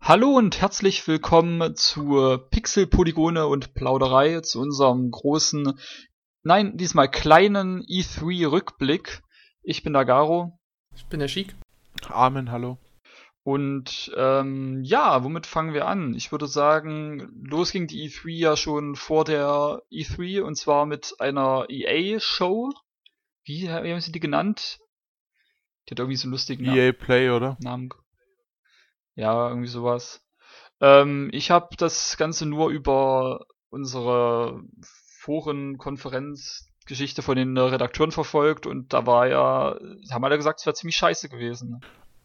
Hallo und herzlich willkommen zur Pixel, Polygone und Plauderei, zu unserem großen, nein, diesmal kleinen E3-Rückblick. Ich bin der Garo. Ich bin der Chic. Amen, hallo. Und ähm, ja, womit fangen wir an? Ich würde sagen, los ging die E3 ja schon vor der E3 und zwar mit einer EA-Show. Wie, wie haben sie die genannt? Die hat irgendwie so einen lustigen EA Play, oder? Namen. Ja, irgendwie sowas. Ähm, ich habe das Ganze nur über unsere Forenkonferenzgeschichte von den Redakteuren verfolgt und da war ja, haben alle gesagt, es wäre ziemlich scheiße gewesen.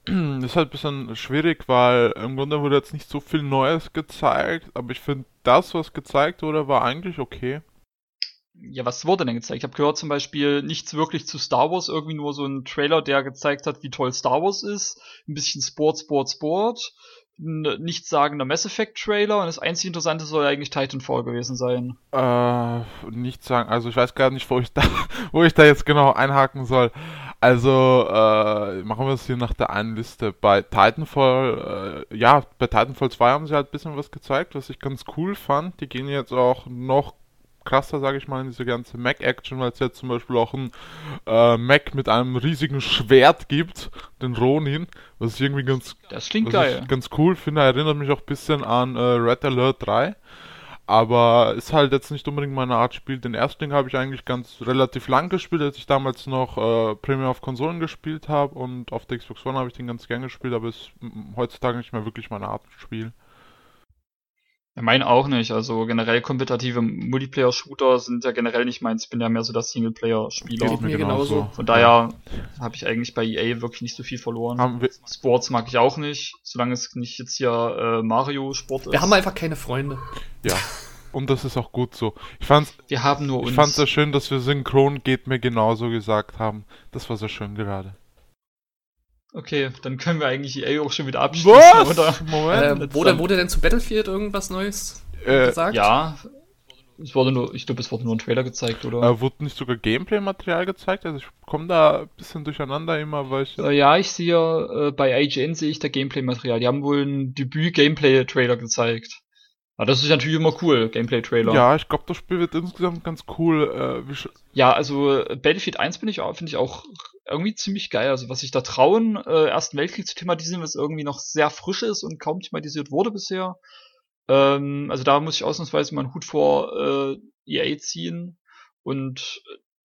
Das ist halt ein bisschen schwierig, weil im Grunde wurde jetzt nicht so viel Neues gezeigt, aber ich finde, das, was gezeigt wurde, war eigentlich okay. Ja, was wurde denn gezeigt? Ich habe gehört zum Beispiel nichts wirklich zu Star Wars, irgendwie nur so ein Trailer, der gezeigt hat, wie toll Star Wars ist. Ein bisschen Sport, Sport, Sport. Ein nichts sagender Mass Effect Trailer und das einzige Interessante soll eigentlich Titanfall gewesen sein. Äh, nichts sagen, also ich weiß gar nicht, wo ich da, wo ich da jetzt genau einhaken soll. Also, äh, machen wir es hier nach der einen Liste. Bei Titanfall, äh, ja, bei Titanfall 2 haben sie halt ein bisschen was gezeigt, was ich ganz cool fand. Die gehen jetzt auch noch krasser, sage ich mal, in diese ganze Mac-Action, weil es jetzt zum Beispiel auch ein äh, Mac mit einem riesigen Schwert gibt, den Ronin, was ich irgendwie ganz, das klingt geil. ganz cool finde. Erinnert mich auch ein bisschen an äh, Red Alert 3. Aber ist halt jetzt nicht unbedingt meine Art Spiel. Den ersten Ding habe ich eigentlich ganz relativ lang gespielt, als ich damals noch äh, Premium auf Konsolen gespielt habe und auf der Xbox One habe ich den ganz gern gespielt, aber ist heutzutage nicht mehr wirklich meine Art Spiel. Ich meine auch nicht. Also generell kompetitive Multiplayer-Shooter sind ja generell nicht meins. Ich bin ja mehr so der Singleplayer-Spieler. Geht mir genauso. Von daher habe ich eigentlich bei EA wirklich nicht so viel verloren. Sports mag ich auch nicht, solange es nicht jetzt hier äh, Mario-Sport ist. Wir haben einfach keine Freunde. Ja. Und das ist auch gut so. Ich fand's, wir haben nur uns. Ich fand's sehr schön, dass wir synchron geht mir genauso gesagt haben. Das war sehr schön gerade. Okay, dann können wir eigentlich EA auch schon wieder abschließen, Was? oder? Moment. Äh, wurde, wurde denn zu Battlefield irgendwas Neues äh, gesagt? Ja. Es wurde nur, ich glaube, es wurde nur ein Trailer gezeigt, oder? Äh, wurde nicht sogar Gameplay-Material gezeigt? Also ich komme da ein bisschen durcheinander immer, weil ich. Äh, ja, ich sehe äh, bei IGN sehe ich da Gameplay-Material. Die haben wohl ein Debüt-Gameplay-Trailer gezeigt. Aber das ist natürlich immer cool, Gameplay-Trailer. Ja, ich glaube, das Spiel wird insgesamt ganz cool. Äh, ja, also Battlefield 1 bin ich finde ich auch irgendwie ziemlich geil. Also was sich da trauen, äh, Ersten Weltkrieg zu thematisieren, was irgendwie noch sehr frisch ist und kaum thematisiert wurde bisher. Ähm, also da muss ich ausnahmsweise mal einen Hut vor äh, EA ziehen. Und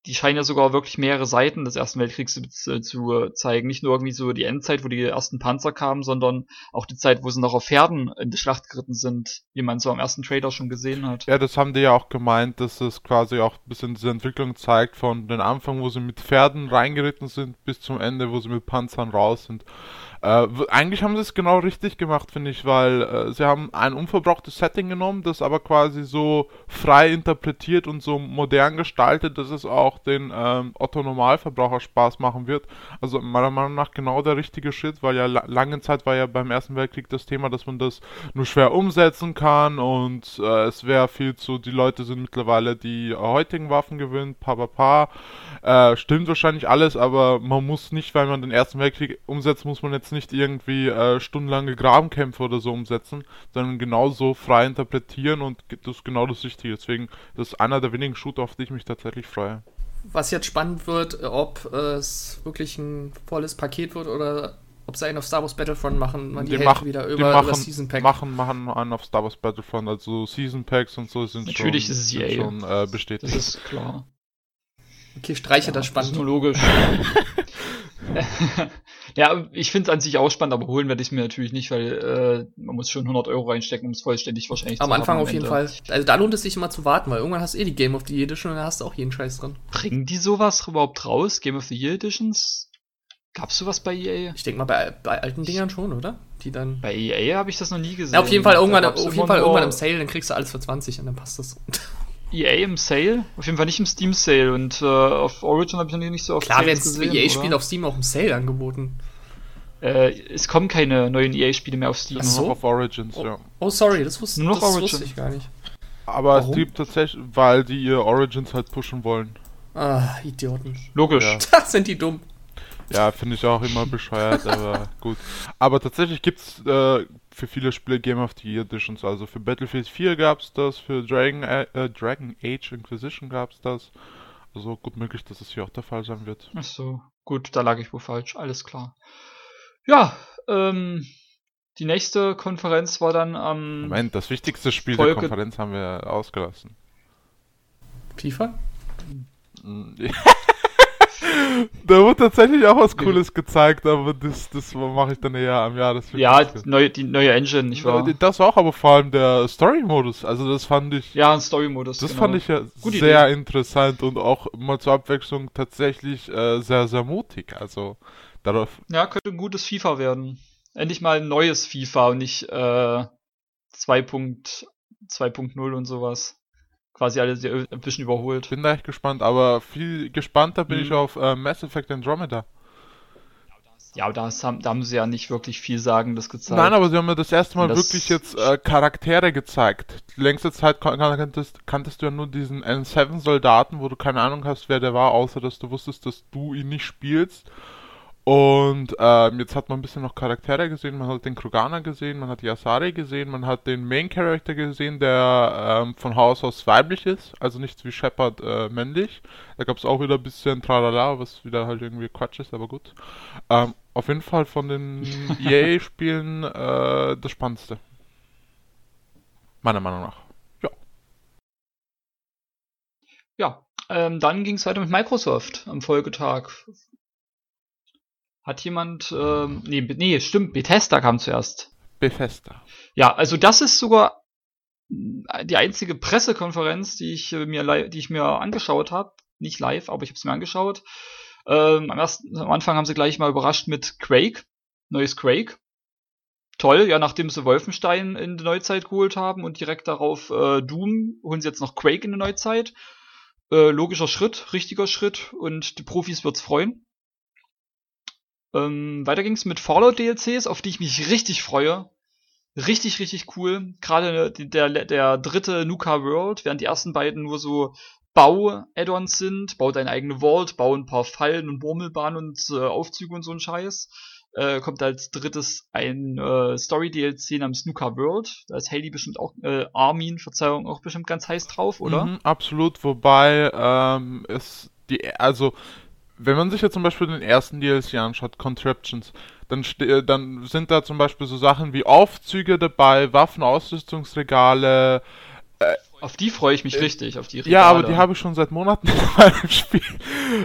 die scheinen ja sogar wirklich mehrere Seiten des Ersten Weltkriegs zu, äh, zu, zeigen. Nicht nur irgendwie so die Endzeit, wo die ersten Panzer kamen, sondern auch die Zeit, wo sie noch auf Pferden in die Schlacht geritten sind, wie man so am ersten Trailer schon gesehen hat. Ja, das haben die ja auch gemeint, dass es quasi auch ein bisschen diese Entwicklung zeigt von den Anfang, wo sie mit Pferden reingeritten sind, bis zum Ende, wo sie mit Panzern raus sind. Äh, eigentlich haben sie es genau richtig gemacht, finde ich, weil äh, sie haben ein unverbrauchtes Setting genommen, das aber quasi so frei interpretiert und so modern gestaltet, dass es auch den ähm, Otto Normalverbraucher Spaß machen wird. Also meiner Meinung nach genau der richtige Schritt, weil ja la lange Zeit war ja beim Ersten Weltkrieg das Thema, dass man das nur schwer umsetzen kann und äh, es wäre viel zu, die Leute sind mittlerweile die heutigen Waffen gewöhnt, pa pa pa. Äh, stimmt wahrscheinlich alles, aber man muss nicht, weil man den Ersten Weltkrieg umsetzt, muss man jetzt nicht irgendwie äh, stundenlange Grabenkämpfe oder so umsetzen, sondern genauso frei interpretieren und das ist genau das Richtige. Deswegen, das ist einer der wenigen Shooter, auf die ich mich tatsächlich freue. Was jetzt spannend wird, ob es wirklich ein volles Paket wird oder ob sie einen auf Star Wars Battlefront machen, man die, die machen, wieder über, machen, über Season Pack. machen, machen einen auf Star Wars Battlefront, also Season Packs und so sind Natürlich schon, ist es sind schon äh, bestätigt. Das ist klar. Okay, streiche ja, das spannend. Ist nur logisch. ja, ich finde es an sich auch spannend, aber holen werde ich mir natürlich nicht, weil äh, man muss schon 100 Euro reinstecken, um es vollständig wahrscheinlich am zu Am Anfang auf jeden Fall. Also da lohnt es sich immer zu warten, weil irgendwann hast du eh die Game of the Year Edition und dann hast du auch jeden Scheiß drin. Bringen die sowas überhaupt raus? Game of the Year Editions? Gab's sowas bei EA? Ich denke mal bei, bei alten Dingern schon, oder? Die dann. Bei EA habe ich das noch nie gesehen. Ja, auf jeden Fall irgendwann, auf jeden Fall irgendwann im Sale, dann kriegst du alles für 20 und dann passt das. EA im Sale? Auf jeden Fall nicht im Steam Sale und äh, auf Origin habe ich noch nicht so oft Klar werden EA-Spiele auf Steam auch im Sale angeboten. Äh, es kommen keine neuen EA-Spiele mehr auf Steam. Ach Nur so? noch auf Origins, Oh, ja. oh, sorry, das wusste, Nur noch das Origin. wusste ich gar nicht. Aber Warum? es gibt tatsächlich, weil die ihr Origins halt pushen wollen. Ah, Idioten. Logisch. Ja. Das sind die dumm. Ja, finde ich auch immer bescheuert, aber gut. Aber tatsächlich gibt's äh, für viele Spiele Game of the Year Editions. Also für Battlefield 4 gab's das, für Dragon, äh, Dragon Age Inquisition gab's das. Also gut möglich, dass es hier auch der Fall sein wird. Ach so, gut, da lag ich wohl falsch, alles klar. Ja, ähm, die nächste Konferenz war dann am. Moment, das wichtigste Spiel Folge- der Konferenz haben wir ausgelassen. FIFA? Da wurde tatsächlich auch was Cooles gezeigt, aber das, das mache ich dann eher am Jahr. Das ja, die neue, die neue Engine, nicht wahr? Das auch, aber vor allem der Story-Modus. Also das fand ich Ja, ein Story-Modus. Das genau. fand ich ja Gute sehr interessant und auch mal zur Abwechslung tatsächlich äh, sehr, sehr mutig. Also darauf. Ja, könnte ein gutes FIFA werden. Endlich mal ein neues FIFA und nicht äh, 2.2.0 und sowas. Quasi alle ein bisschen überholt. Bin da echt gespannt, aber viel gespannter bin Mhm. ich auf äh, Mass Effect Andromeda. Ja, aber das haben, da haben sie ja nicht wirklich viel Sagendes gezeigt. Nein, aber sie haben mir das erste Mal Das- wirklich jetzt äh, Charaktere gezeigt. Die längste Zeit kan- kan- kanntest, kanntest du ja nur diesen N7-Soldaten, wo du keine Ahnung hast, wer der war, außer dass du wusstest, dass du ihn nicht spielst. Und ähm, jetzt hat man ein bisschen noch Charaktere gesehen, man hat den Kroganer gesehen, man hat die Asari gesehen, man hat den Main Character gesehen, der ähm, von Haus aus weiblich ist, also nicht wie Shepard äh, männlich. Da gab es auch wieder ein bisschen Tralala, was wieder halt irgendwie Quatsch ist, aber gut. Ähm, auf jeden Fall von den EA-Spielen äh, das Spannendste. Meiner Meinung nach. Ja, ähm, dann ging es weiter mit Microsoft am Folgetag. Hat jemand, ähm, nee, nee, stimmt, Bethesda kam zuerst. Bethesda. Ja, also das ist sogar äh, die einzige Pressekonferenz, die ich äh, mir, die ich mir angeschaut habe. Nicht live, aber ich habe es mir angeschaut. Ähm, am, ersten, am Anfang haben sie gleich mal überrascht mit Quake, neues Quake. Toll, ja, nachdem sie Wolfenstein in die Neuzeit geholt haben und direkt darauf äh, Doom, holen sie jetzt noch Quake in die Neuzeit. Äh, logischer Schritt, richtiger Schritt und die Profis wird's freuen. Ähm, weiter ging's mit Fallout DLCs, auf die ich mich richtig freue. Richtig, richtig cool. Gerade der, der, der dritte Nuka World, während die ersten beiden nur so Bau-Add-ons sind. Bau deine eigene Vault, bau ein paar Fallen und Murmelbahnen und äh, Aufzüge und so ein Scheiß. Äh, kommt als drittes ein äh, Story-DLC namens Nuka World. Da ist Haley bestimmt auch, äh, Armin, Verzeihung, auch bestimmt ganz heiß drauf, oder? Mhm, absolut, wobei ähm, es die, also wenn man sich jetzt zum Beispiel den ersten DLC anschaut, Contraptions, dann, ste- dann sind da zum Beispiel so Sachen wie Aufzüge dabei, Waffenausrüstungsregale. Auf die freue ich mich richtig, auf die Ja, aber Regale. die habe ich schon seit Monaten in meinem Spiel.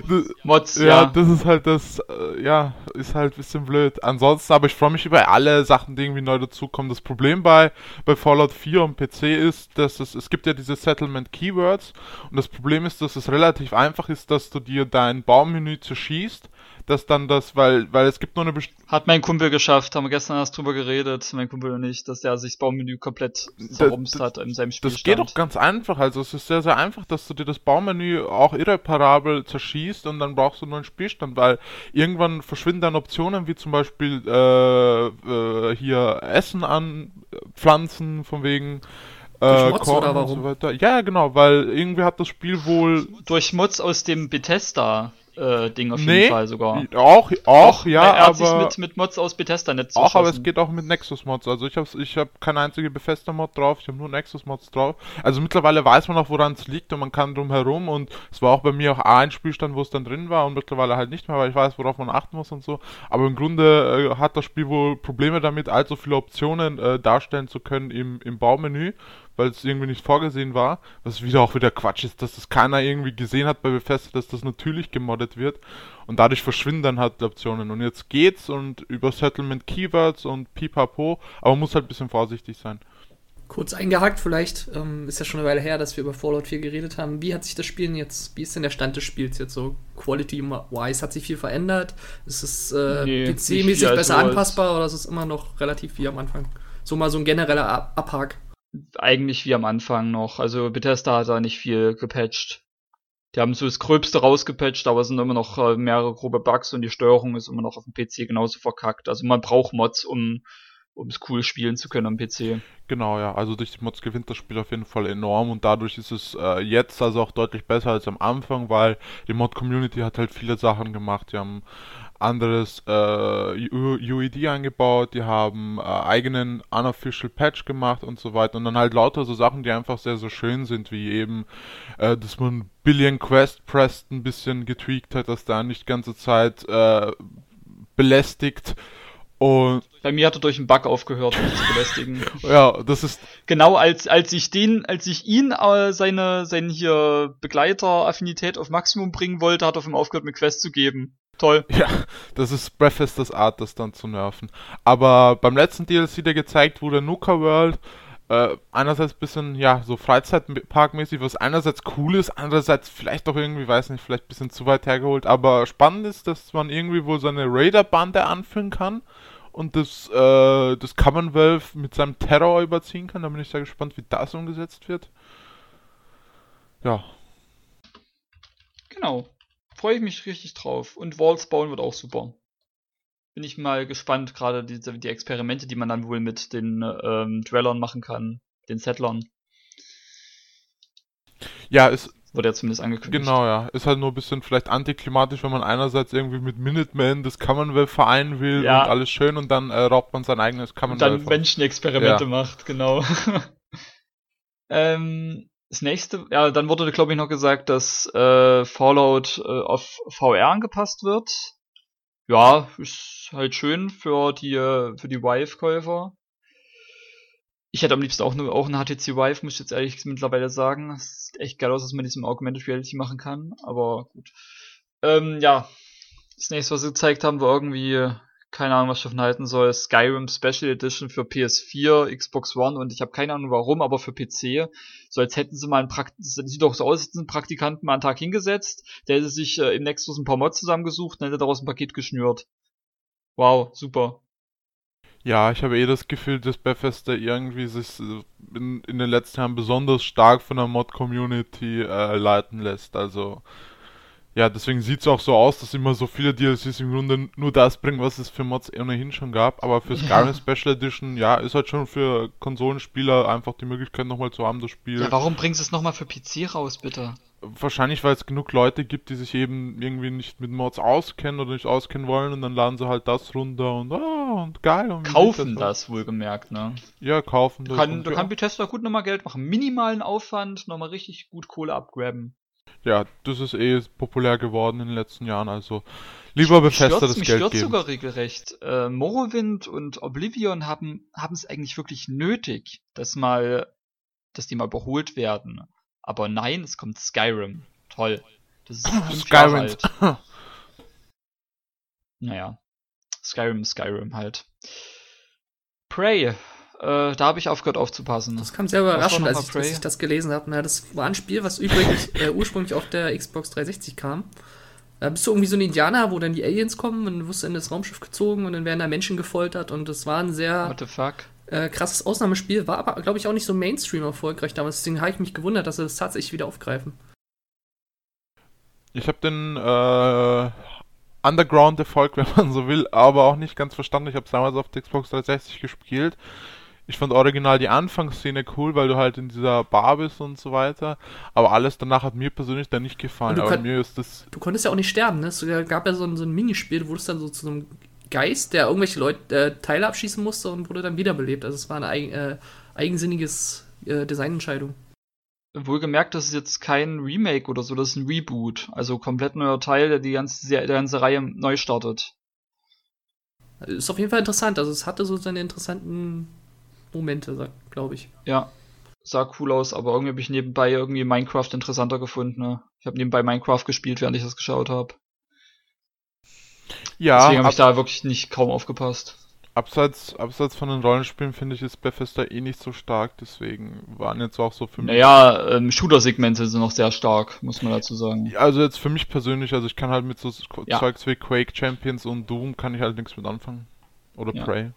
Das, Mods, ja, ja. das ist halt das, äh, ja, ist halt ein bisschen blöd. Ansonsten, aber ich freue mich über alle Sachen, die irgendwie neu dazukommen. Das Problem bei, bei Fallout 4 und PC ist, dass es, es gibt ja diese Settlement Keywords und das Problem ist, dass es relativ einfach ist, dass du dir dein Baummenü zerschießt, dass dann das, weil, weil es gibt nur eine bestimmte Hat mein Kumpel geschafft, haben wir gestern erst drüber geredet, mein Kumpel und ich, dass der sich das Baumenü komplett zerrumst hat in seinem Spielstand. Das geht doch ganz einfach. Also es ist sehr, sehr einfach, dass du dir das Baumenü auch irreparabel zerschießt und dann brauchst du nur einen Spielstand, weil irgendwann verschwinden dann Optionen wie zum Beispiel äh, äh, hier Essen an äh, Pflanzen von wegen Durch äh, Mods Korn oder und warum? so weiter. Ja, genau, weil irgendwie hat das Spiel wohl Durch Mods aus dem Bethesda äh, Ding auf jeden Nee, Fall sogar. auch, auch, ja, er hat sich aber mit, mit Mods aus Bethesda-Netz Auch, aber es geht auch mit Nexus-Mods. Also ich habe ich hab keine einzige Bethesda-Mod drauf, ich habe nur Nexus-Mods drauf. Also mittlerweile weiß man auch, woran es liegt und man kann drum herum und es war auch bei mir auch ein Spielstand, wo es dann drin war und mittlerweile halt nicht mehr, weil ich weiß, worauf man achten muss und so. Aber im Grunde äh, hat das Spiel wohl Probleme damit, allzu viele Optionen äh, darstellen zu können im, im Baumenü, weil es irgendwie nicht vorgesehen war. Was wieder auch wieder Quatsch ist, dass das keiner irgendwie gesehen hat bei Bethesda, dass das natürlich gemoddet wird. Und dadurch verschwinden dann halt die Optionen. Und jetzt geht's und über Settlement Keywords und pipapo, aber man muss halt ein bisschen vorsichtig sein. Kurz eingehakt, vielleicht ähm, ist ja schon eine Weile her, dass wir über Fallout 4 geredet haben. Wie hat sich das Spiel jetzt, wie ist denn der Stand des Spiels jetzt so? Quality-wise hat sich viel verändert? Ist es äh, Nee, PC-mäßig also besser als- anpassbar oder ist es immer noch relativ wie am Anfang? So mal so ein genereller Ab Abhak. Eigentlich wie am Anfang noch. Also Bethesda hat da nicht viel gepatcht. Die haben so das Gröbste rausgepatcht, aber es sind immer noch äh, mehrere grobe Bugs und die Steuerung ist immer noch auf dem PC genauso verkackt. Also man braucht Mods, um um es cool spielen zu können am PC. Genau, ja. Also durch die Mods gewinnt das Spiel auf jeden Fall enorm und dadurch ist es äh, jetzt also auch deutlich besser als am Anfang, weil die Mod-Community hat halt viele Sachen gemacht. Die haben anderes äh, UED eingebaut, die haben äh, eigenen unofficial Patch gemacht und so weiter und dann halt lauter so Sachen, die einfach sehr, sehr schön sind, wie eben, äh, dass man Billion Quest Prest ein bisschen getweakt hat, dass da nicht ganze Zeit äh, belästigt und bei mir hat er durch einen Bug aufgehört, mich zu belästigen. ja, das ist genau als als ich den, als ich ihn äh, seine seine hier Begleiter-Affinität auf Maximum bringen wollte, hat er auf ihm aufgehört, mir Quest zu geben. Toll. Ja, das ist das Art, das dann zu nerven. Aber beim letzten DLC, der gezeigt wurde, Nuka World, äh, einerseits bisschen, ja, so Freizeitparkmäßig, was einerseits cool ist, andererseits vielleicht auch irgendwie, weiß nicht, vielleicht ein bisschen zu weit hergeholt, aber spannend ist, dass man irgendwie wohl seine Raider-Bande anführen kann und das, äh, das Commonwealth mit seinem Terror überziehen kann. Da bin ich sehr gespannt, wie das umgesetzt wird. Ja. Genau. Freue ich mich richtig drauf. Und Walls bauen wird auch super. Bin ich mal gespannt, gerade die, die Experimente, die man dann wohl mit den ähm, Dwellern machen kann, den Settlern. Ja, es, Wurde ja zumindest angekündigt. Genau, ja. Ist halt nur ein bisschen vielleicht antiklimatisch, wenn man einerseits irgendwie mit Minutemen das Commonwealth vereinen will ja. und alles schön und dann äh, raubt man sein eigenes Commonwealth. Und dann Menschenexperimente ja. macht, genau. ähm, das nächste, ja, dann wurde, glaube ich, noch gesagt, dass äh, Fallout äh, auf VR angepasst wird. Ja, ist halt schön für die, äh, für die Vive-Käufer. Ich hätte am liebsten auch, nur, auch eine HTC Vive, muss ich jetzt ehrlich mittlerweile sagen. Es sieht echt geil aus, dass man diesem Augmented Reality machen kann, aber gut. Ähm, ja. Das nächste, was sie gezeigt haben, war irgendwie, keine Ahnung, was ich davon halten soll, Skyrim Special Edition für PS4, Xbox One und ich habe keine Ahnung warum, aber für PC. So als hätten sie mal einen Prakt sieht doch so aus, als hätten einen Praktikanten mal einen Tag hingesetzt, der hätte sich äh, im Nexus ein paar Mods zusammengesucht und hätte daraus ein Paket geschnürt. Wow, super. Ja, ich habe eh das Gefühl, dass Bethesda irgendwie sich in, in den letzten Jahren besonders stark von der Mod-Community äh, leiten lässt. Also, ja, deswegen sieht es auch so aus, dass immer so viele DLCs im Grunde nur das bringen, was es für Mods ohnehin schon gab. Aber für Skyrim ja. Special Edition, ja, ist halt schon für Konsolenspieler einfach die Möglichkeit nochmal zu haben, das Spiel. Ja, warum bringst du es nochmal für PC raus, bitte? Wahrscheinlich, weil es genug Leute gibt, die sich eben irgendwie nicht mit Mods auskennen oder nicht auskennen wollen und dann laden sie halt das runter und ah, und geil. Und kaufen das, wohlgemerkt, ne? Ja, kaufen das. Kann, da ja. kann Bethesda gut nochmal Geld machen. Minimalen Aufwand, nochmal richtig gut Kohle abgraben. Ja, das ist eh populär geworden in den letzten Jahren, also lieber Bethesda das mich Geld stört geben. sogar regelrecht. Äh, Morrowind und Oblivion haben haben es eigentlich wirklich nötig, dass mal dass die mal überholt werden. Aber nein, es kommt Skyrim. Toll. Das ist fünf Skyrim. Jahre alt. naja. Skyrim, Skyrim halt. Prey. Äh, da habe ich aufgehört aufzupassen. Das kam sehr überraschend, als ich, als ich, das gelesen habe. das war ein Spiel, was übrigens, äh, ursprünglich auf der Xbox 360 kam. Da bist du irgendwie so ein Indianer, wo dann die Aliens kommen und du wirst in das Raumschiff gezogen und dann werden da Menschen gefoltert und das war ein sehr. What the fuck? Äh, krasses Ausnahmespiel, war aber, glaube ich, auch nicht so Mainstream erfolgreich damals. Deswegen habe ich mich gewundert, dass sie das tatsächlich wieder aufgreifen. Ich habe den äh, Underground-Erfolg, wenn man so will, aber auch nicht ganz verstanden. Ich habe es damals auf der Xbox 360 gespielt. Ich fand original die Anfangsszene cool, weil du halt in dieser Bar bist und so weiter. Aber alles danach hat mir persönlich dann nicht gefallen. Aber mir ist das. Du konntest ja auch nicht sterben, ne? Es gab ja so ein, so ein Minispiel, wo es dann so zu so einem Geist, der irgendwelche Leute äh, Teile abschießen musste und wurde dann wiederbelebt. Also es war eine eigen, äh, eigensinniges äh, Designentscheidung. Wohlgemerkt, das ist jetzt kein Remake oder so, das ist ein Reboot. Also komplett neuer Teil, der die ganze, der ganze Reihe neu startet. Ist auf jeden Fall interessant. Also es hatte so seine interessanten Momente, glaube ich. Ja, sah cool aus, aber irgendwie habe ich nebenbei irgendwie Minecraft interessanter gefunden. Ne? Ich habe nebenbei Minecraft gespielt, während ich das geschaut habe. Ja. Deswegen habe ich da wirklich nicht kaum aufgepasst. Abseits, abseits von den Rollenspielen finde ich ist Bethesda eh nicht so stark, deswegen waren jetzt auch so für mich. Naja, ähm, Shooter-Segmente sind noch sehr stark, muss man dazu sagen. Also jetzt für mich persönlich, also ich kann halt mit so ja. Zeugs wie Quake Champions und Doom kann ich halt nichts mit anfangen. Oder ja. Prey.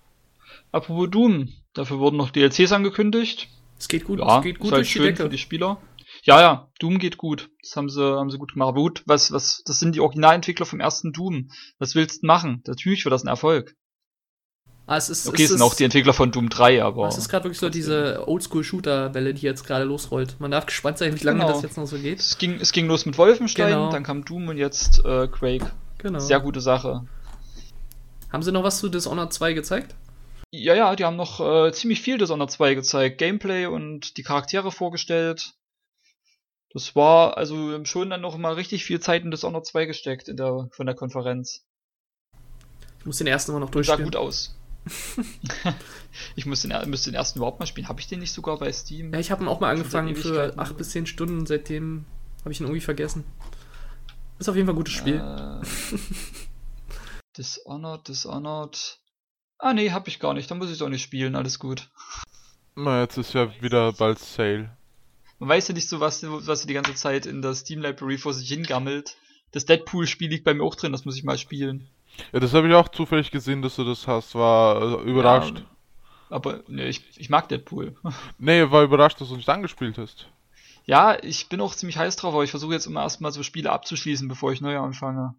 Apropos Doom, dafür wurden noch DLCs angekündigt. Es geht gut, ja, es geht gut ist halt schön für die Spieler. Ja, ja, Doom geht gut. Das haben sie, haben sie gut gemacht. Aber gut, was, was, das sind die Originalentwickler vom ersten Doom. Was willst du machen? Natürlich wird das ein Erfolg. Ah, es ist, okay, es sind auch die Entwickler von Doom 3, aber. Es ist gerade wirklich so diese Oldschool-Shooter-Welle, die jetzt gerade losrollt. Man darf gespannt sein, wie lange genau. das jetzt noch so geht. Es ging, es ging los mit Wolfenstein, genau. dann kam Doom und jetzt äh, Quake. Genau. Sehr gute Sache. Haben sie noch was zu Dishonored 2 gezeigt? Ja, ja, die haben noch äh, ziemlich viel Dishonored 2 gezeigt. Gameplay und die Charaktere vorgestellt. Das war also schon dann noch mal richtig viel Zeit in Dishonored 2 gesteckt in der, von der Konferenz. Ich muss den ersten mal noch durchspielen. Sah gut aus. ich muss den, müsste den ersten überhaupt mal spielen. Habe ich den nicht sogar bei Steam? Ja, ich habe ihn auch mal angefangen für 8 bis 10 Stunden. Seitdem habe ich ihn irgendwie vergessen. Ist auf jeden Fall ein gutes Spiel. Äh, Dishonored, Dishonored. Ah, nee, hab ich gar nicht. Dann muss ich es auch nicht spielen. Alles gut. Na, jetzt ist ja wieder bald Sale. Man weiß ja nicht so, was, was die ganze Zeit in der Steam Library vor sich hingammelt. Das Deadpool-Spiel liegt bei mir auch drin, das muss ich mal spielen. Ja, das habe ich auch zufällig gesehen, dass du das hast. War äh, überrascht. Ja, aber nee, ich, ich mag Deadpool. nee, war überrascht, dass du nicht angespielt hast. Ja, ich bin auch ziemlich heiß drauf, aber ich versuche jetzt immer erstmal so Spiele abzuschließen, bevor ich neu anfange.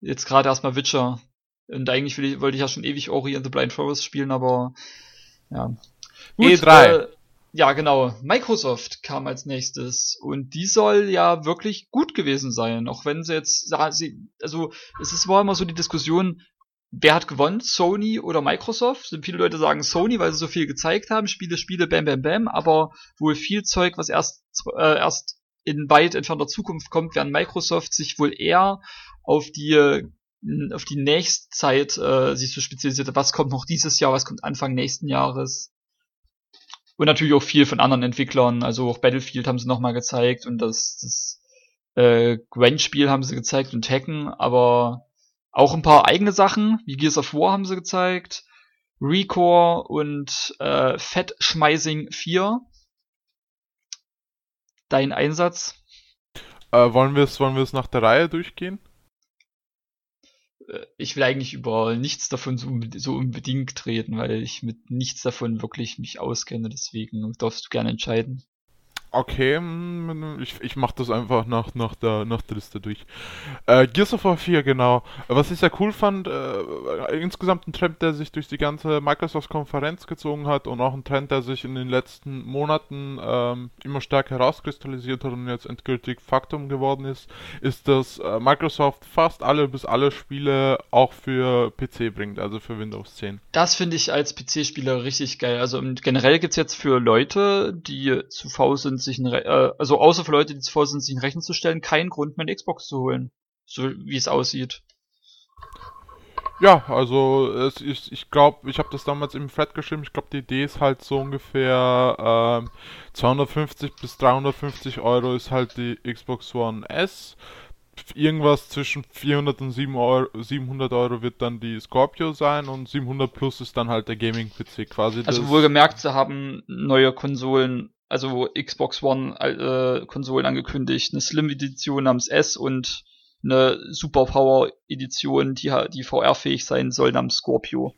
Jetzt gerade erstmal Witcher. Und eigentlich ich, wollte ich ja schon ewig Ori and the Blind Forest spielen, aber ja. Gut, E3. Äh, ja, genau. Microsoft kam als nächstes und die soll ja wirklich gut gewesen sein, auch wenn sie jetzt, also es ist, war immer so die Diskussion, wer hat gewonnen, Sony oder Microsoft? Sind viele Leute sagen Sony, weil sie so viel gezeigt haben, Spiele, Spiele, bam, bam, bam, aber wohl viel Zeug, was erst, äh, erst in weit entfernter Zukunft kommt, während Microsoft sich wohl eher auf die auf die nächste Zeit äh, sich so spezialisiert was kommt noch dieses Jahr, was kommt Anfang nächsten Jahres. Und natürlich auch viel von anderen Entwicklern, also auch Battlefield haben sie nochmal gezeigt und das, das äh, Gwen-Spiel haben sie gezeigt und Tekken, aber auch ein paar eigene Sachen, wie Gears of War haben sie gezeigt, Recore und äh, Fettschmeising 4. Dein Einsatz? Äh, wollen wir es wollen nach der Reihe durchgehen? Äh, ich will eigentlich über nichts davon so, so unbedingt reden, weil ich mit nichts davon wirklich mich auskenne, deswegen darfst du gerne entscheiden. Okay, hm, ich, ich mach das einfach nach, nach, der, nach der Liste durch. Äh, Gears of War 4, genau. Was ich sehr cool fand, äh, insgesamt ein Trend, der sich durch die ganze Microsoft-Konferenz gezogen hat und auch ein Trend, der sich in den letzten Monaten ähm, immer stärker herauskristallisiert hat und jetzt endgültig Faktum geworden ist, ist, dass äh, Microsoft fast alle bis alle Spiele auch für PC bringt, also für Windows 10. Das finde ich als PC-Spieler richtig geil. Also generell gibt's jetzt für Leute, die zu faul sind, sich ein, äh, also außer für Leute, die zuvor sind, sich einen Rechner zu stellen, keinen Grund mehr eine Xbox zu holen. So wie es aussieht. Ja, also es, ich, ich glaube, ich habe das damals im Thread geschrieben, ich glaube die Idee ist halt so ungefähr ähm, 250 bis 350 Euro ist halt die Xbox One S irgendwas zwischen 400 und 700 Euro wird dann die Scorpio sein und 700 plus ist dann halt der Gaming-PC quasi. Also wohlgemerkt, sie haben neue Konsolen, also Xbox One äh, Konsolen angekündigt, eine Slim-Edition namens S und eine Superpower-Edition, die, die VR-fähig sein soll namens Scorpio.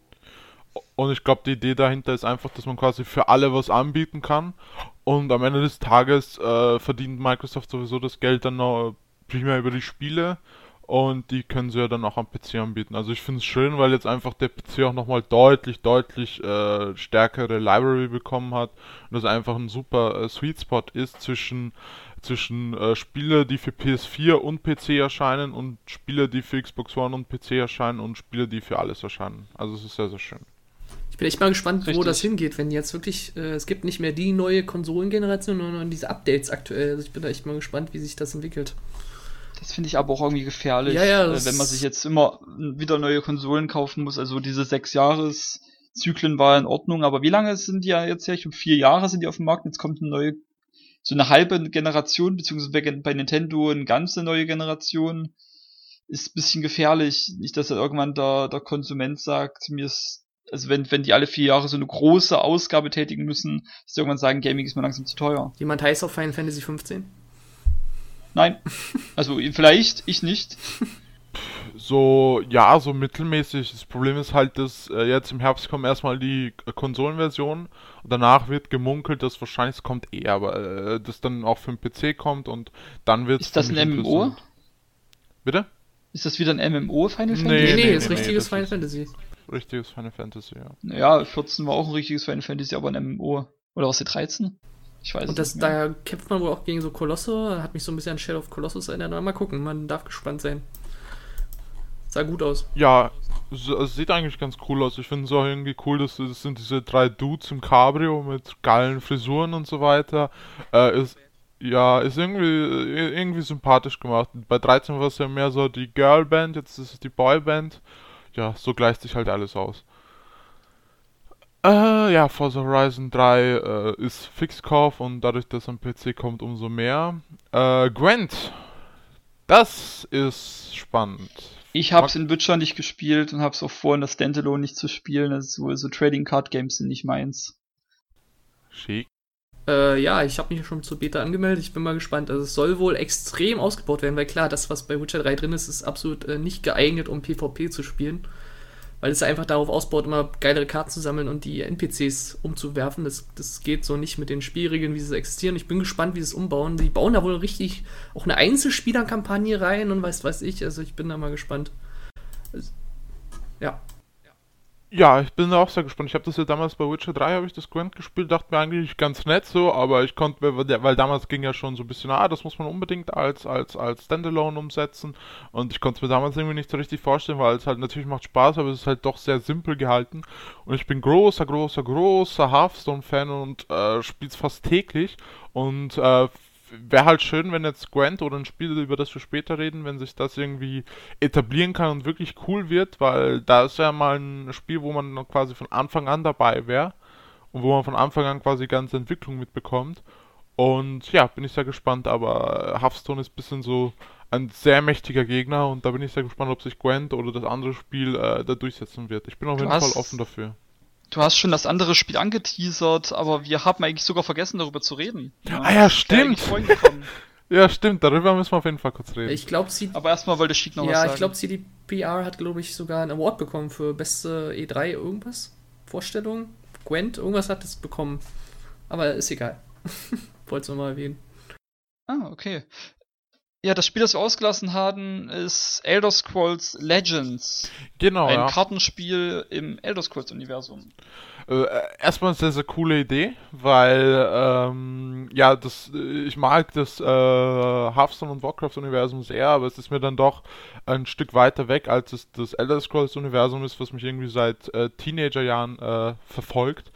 Und ich glaube, die Idee dahinter ist einfach, dass man quasi für alle was anbieten kann. Und am Ende des Tages äh, verdient Microsoft sowieso das Geld dann noch primär über die Spiele und die können sie ja dann auch am PC anbieten. Also ich finde es schön, weil jetzt einfach der PC auch nochmal deutlich, deutlich äh, stärkere Library bekommen hat und das einfach ein super äh, Sweet Spot ist zwischen zwischen äh, Spiele, die für PS4 und PC erscheinen und Spiele, die für Xbox One und PC erscheinen und Spiele, die für alles erscheinen. Also es ist sehr, sehr schön. Ich bin echt mal gespannt, Richtig. wo das hingeht, wenn jetzt wirklich, äh, es gibt nicht mehr die neue Konsolengeneration, sondern diese Updates aktuell. Also ich bin da echt mal gespannt, wie sich das entwickelt. Das finde ich aber auch irgendwie gefährlich, ja, ja, äh, wenn man sich jetzt immer wieder neue Konsolen kaufen muss. Also diese sechs Jahres Zyklen war in Ordnung, aber wie lange sind die ja jetzt her? Um vier Jahre sind die auf dem Markt. Jetzt kommt eine neue, so eine halbe Generation, beziehungsweise bei, Nintendo eine ganze neue Generation. Ist ein bisschen gefährlich. Nicht, dass irgendwann der, der Konsument sagt, mir ist also wenn, wenn die alle vier Jahre so eine große Ausgabe tätigen müssen, dass sie irgendwann sagen, Gaming ist mir langsam zu teuer. Jemand heißt auf Final Fantasy 15? Nein. Also vielleicht, ich nicht. So, ja, so mittelmäßig. Das Problem ist halt, dass äh, jetzt im Herbst kommen erstmal die Konsolenversionen und danach wird gemunkelt, dass wahrscheinlich es kommt eher, aber äh, das dann auch für den PC kommt und dann wird Ist das ein MMO? Bitte? Ist das wieder ein MMO Final Fantasy? Nee, nee, nee ist nee, richtiges Final Fantasy. Richtiges Final Fantasy, ja. Naja, 14 war auch ein richtiges Final Fantasy, aber ein MMO. Oder was die 13? Ich weiß Und das, nicht da kämpft man wohl auch gegen so Kolosse. Hat mich so ein bisschen an Shadow of Colossus erinnert. Mal gucken, man darf gespannt sein. Sah gut aus. Ja, es sieht eigentlich ganz cool aus. Ich finde es auch irgendwie cool, dass das sind diese drei Dudes im Cabrio mit geilen Frisuren und so weiter. Äh, ist, ja, ist irgendwie, irgendwie sympathisch gemacht. Bei 13 war es ja mehr so die Girlband, jetzt ist es die Boyband. Ja, so gleicht sich halt alles aus. Äh, ja, Forza Horizon 3 äh, ist Fixkauf und dadurch, dass am PC kommt, umso mehr. Äh, Gwent, das ist spannend. Ich hab's in Witcher nicht gespielt und hab's auch vor, in der Standalone nicht zu spielen. Also so Trading Card Games sind nicht meins. Schick. Äh, ja, ich habe mich schon zur Beta angemeldet. Ich bin mal gespannt. Also es soll wohl extrem ausgebaut werden, weil klar, das, was bei Witcher 3 drin ist, ist absolut äh, nicht geeignet, um PvP zu spielen weil es einfach darauf ausbaut, immer geilere Karten zu sammeln und die NPCs umzuwerfen. Das, das geht so nicht mit den Spielregeln, wie sie existieren. Ich bin gespannt, wie sie es umbauen. Die bauen da wohl richtig auch eine Einzelspielerkampagne rein und weiß weiß ich. Also ich bin da mal gespannt. Ja. Ja, ich bin auch sehr gespannt. Ich habe das ja damals bei Witcher 3 habe ich das Gwent gespielt, dachte mir eigentlich ganz nett so, aber ich konnte, weil damals ging ja schon so ein bisschen, ah, das muss man unbedingt als, als, als Standalone umsetzen. Und ich konnte es mir damals irgendwie nicht so richtig vorstellen, weil es halt natürlich macht Spaß, aber es ist halt doch sehr simpel gehalten. Und ich bin großer, großer, großer Hearthstone-Fan und äh, spiele es fast täglich. Und äh, wäre halt schön, wenn jetzt Gwent oder ein Spiel, über das wir später reden, wenn sich das irgendwie etablieren kann und wirklich cool wird, weil da ist ja mal ein Spiel, wo man quasi von Anfang an dabei wäre und wo man von Anfang an quasi ganze Entwicklung mitbekommt. Und ja, bin ich sehr gespannt, aber Hearthstone ist ein bisschen so ein sehr mächtiger Gegner und da bin ich sehr gespannt, ob sich Gwent oder das andere Spiel äh, da durchsetzen wird. Ich bin auf jeden Fall offen dafür. Du hast schon das andere Spiel angeteasert, aber wir haben eigentlich sogar vergessen, darüber zu reden. Ja, ah ja, stimmt. ja, stimmt, darüber müssen wir auf jeden Fall kurz reden. Ich glaube, sie. Aber erstmal wollte Schick noch ja, was sagen. Ja, ich glaube, CDPR hat, glaube ich, sogar einen Award bekommen für beste E3 irgendwas. Vorstellung. Gwent, irgendwas hat es bekommen. Aber ist egal. Wollte es nochmal erwähnen. Ah, okay. Ja, das Spiel, das wir ausgelassen haben, ist Elder Scrolls Legends. Genau. Ein ja. Kartenspiel im Elder Scrolls-Universum. Äh, erstmal eine sehr, sehr coole Idee, weil, ähm, ja, das, ich mag das äh, Hearthstone und Warcraft-Universum sehr, aber es ist mir dann doch ein Stück weiter weg, als es das Elder Scrolls-Universum ist, was mich irgendwie seit äh, Teenagerjahren äh, verfolgt.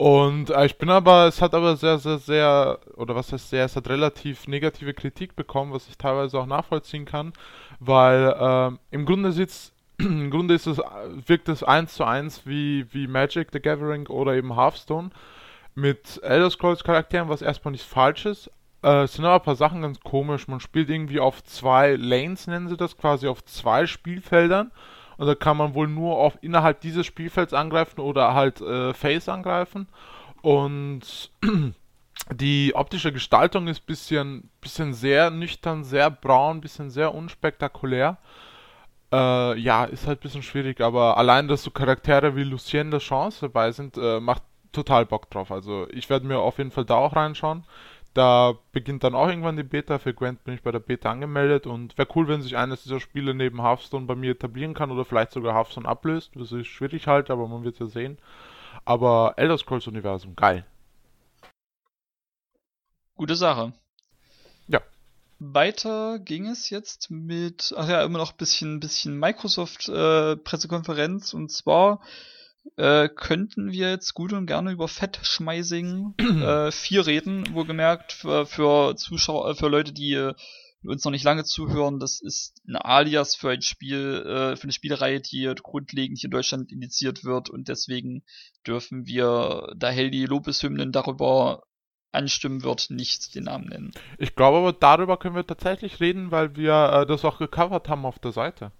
Und äh, ich bin aber, es hat aber sehr, sehr, sehr, oder was heißt sehr, es hat relativ negative Kritik bekommen, was ich teilweise auch nachvollziehen kann, weil äh, im Grunde sitzt, im Grunde ist es, wirkt es eins zu eins wie, wie Magic the Gathering oder eben Hearthstone mit Elder Scrolls Charakteren, was erstmal nicht falsch ist. Äh, es sind aber ein paar Sachen ganz komisch. Man spielt irgendwie auf zwei Lanes, nennen sie das, quasi auf zwei Spielfeldern und da kann man wohl nur auf, innerhalb dieses Spielfelds angreifen oder halt äh, Face angreifen. Und die optische Gestaltung ist bisschen, bisschen sehr nüchtern, sehr braun, bisschen sehr unspektakulär. Äh, ja, ist halt ein bisschen schwierig, aber allein, dass so Charaktere wie Lucien der Chance dabei sind, äh, macht total Bock drauf. Also ich werde mir auf jeden Fall da auch reinschauen. Da beginnt dann auch irgendwann die Beta. Für Gwent bin ich bei der Beta angemeldet und wäre cool, wenn sich eines dieser Spiele neben Hearthstone bei mir etablieren kann oder vielleicht sogar Hearthstone ablöst. Das ist schwierig halt, aber man wird ja sehen. Aber Elder Scrolls Universum, geil. Gute Sache. Ja. Weiter ging es jetzt mit, ach ja, immer noch ein bisschen, bisschen Microsoft äh, Pressekonferenz und zwar äh, könnten wir jetzt gut und gerne über Fettschmeißing äh, 4 reden, wohlgemerkt für, für Zuschauer, äh, für Leute, die äh, uns noch nicht lange zuhören. Das ist ein Alias für ein Spiel, äh, für eine Spielereihe, die grundlegend hier in Deutschland indiziert wird und deswegen dürfen wir, da Heldi Lobeshymnen darüber anstimmen wird, nicht den Namen nennen. Ich glaube aber, darüber können wir tatsächlich reden, weil wir äh, das auch gecovert haben auf der Seite.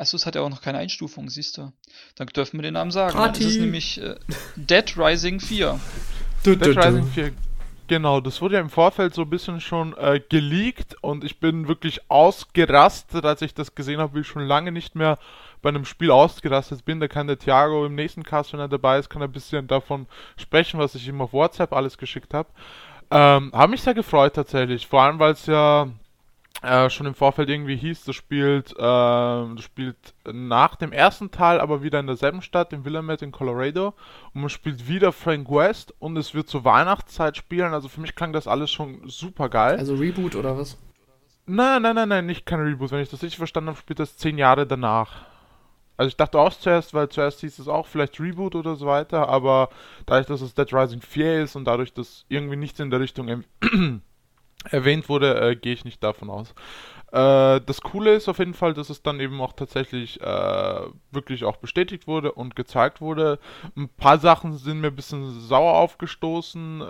Achso, es hat ja auch noch keine Einstufung, siehst du. Dann dürfen wir den Namen sagen. Party. Dann ist nämlich äh, Dead Rising 4. Du, Dead du, Rising 4. Genau, das wurde ja im Vorfeld so ein bisschen schon äh, geleakt und ich bin wirklich ausgerastet, als ich das gesehen habe, wie ich schon lange nicht mehr bei einem Spiel ausgerastet bin. Da kann der Thiago im nächsten Cast, wenn er dabei ist, kann er ein bisschen davon sprechen, was ich ihm auf WhatsApp alles geschickt habe. Ähm, habe mich sehr gefreut tatsächlich, vor allem weil es ja äh, schon im Vorfeld irgendwie hieß, das spielt, äh, das spielt nach dem ersten Teil, aber wieder in derselben Stadt, in Willamette in Colorado. Und man spielt wieder Frank West und es wird zur Weihnachtszeit spielen. Also für mich klang das alles schon super geil. Also Reboot oder was? Nein, nein, nein, nein, nicht kein Reboot. Wenn ich das richtig verstanden habe, spielt das zehn Jahre danach. Also ich dachte auch zuerst, weil zuerst hieß es auch vielleicht Reboot oder so weiter, aber dadurch, dass es Dead Rising 4 ist und dadurch, dass irgendwie nichts in der Richtung erwähnt wurde, äh, gehe ich nicht davon aus. Äh, das Coole ist auf jeden Fall, dass es dann eben auch tatsächlich äh, wirklich auch bestätigt wurde und gezeigt wurde. Ein paar Sachen sind mir ein bisschen sauer aufgestoßen. Äh,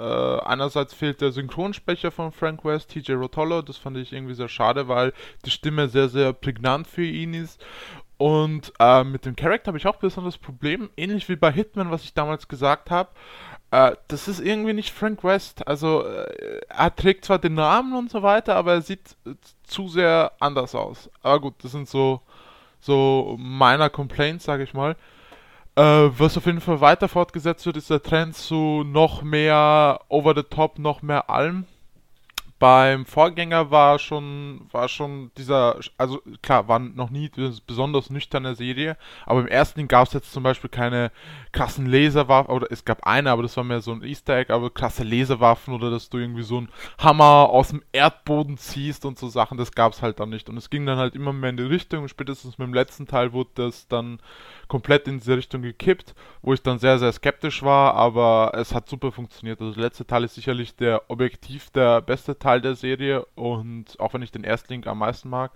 einerseits fehlt der Synchronsprecher von Frank West, TJ Rotolo. Das fand ich irgendwie sehr schade, weil die Stimme sehr, sehr prägnant für ihn ist. Und äh, mit dem Charakter habe ich auch ein besonderes Problem, ähnlich wie bei Hitman, was ich damals gesagt habe. Äh, das ist irgendwie nicht Frank West. Also äh, er trägt zwar den Namen und so weiter, aber er sieht äh, zu sehr anders aus. Aber gut, das sind so so meiner Complaints, sage ich mal. Äh, was auf jeden Fall weiter fortgesetzt wird, ist der Trend zu noch mehr over the top, noch mehr allem. Beim Vorgänger war schon, war schon dieser, also klar, war noch nie eine besonders nüchterne Serie, aber im ersten gab es jetzt zum Beispiel keine krassen Laserwaffen, oder es gab eine, aber das war mehr so ein Easter Egg, aber krasse Laserwaffen oder dass du irgendwie so einen Hammer aus dem Erdboden ziehst und so Sachen, das gab es halt dann nicht. Und es ging dann halt immer mehr in die Richtung, spätestens mit dem letzten Teil wurde das dann komplett in diese Richtung gekippt, wo ich dann sehr, sehr skeptisch war, aber es hat super funktioniert. Also der letzte Teil ist sicherlich der objektiv der beste Teil der Serie und auch wenn ich den Erstlink am meisten mag.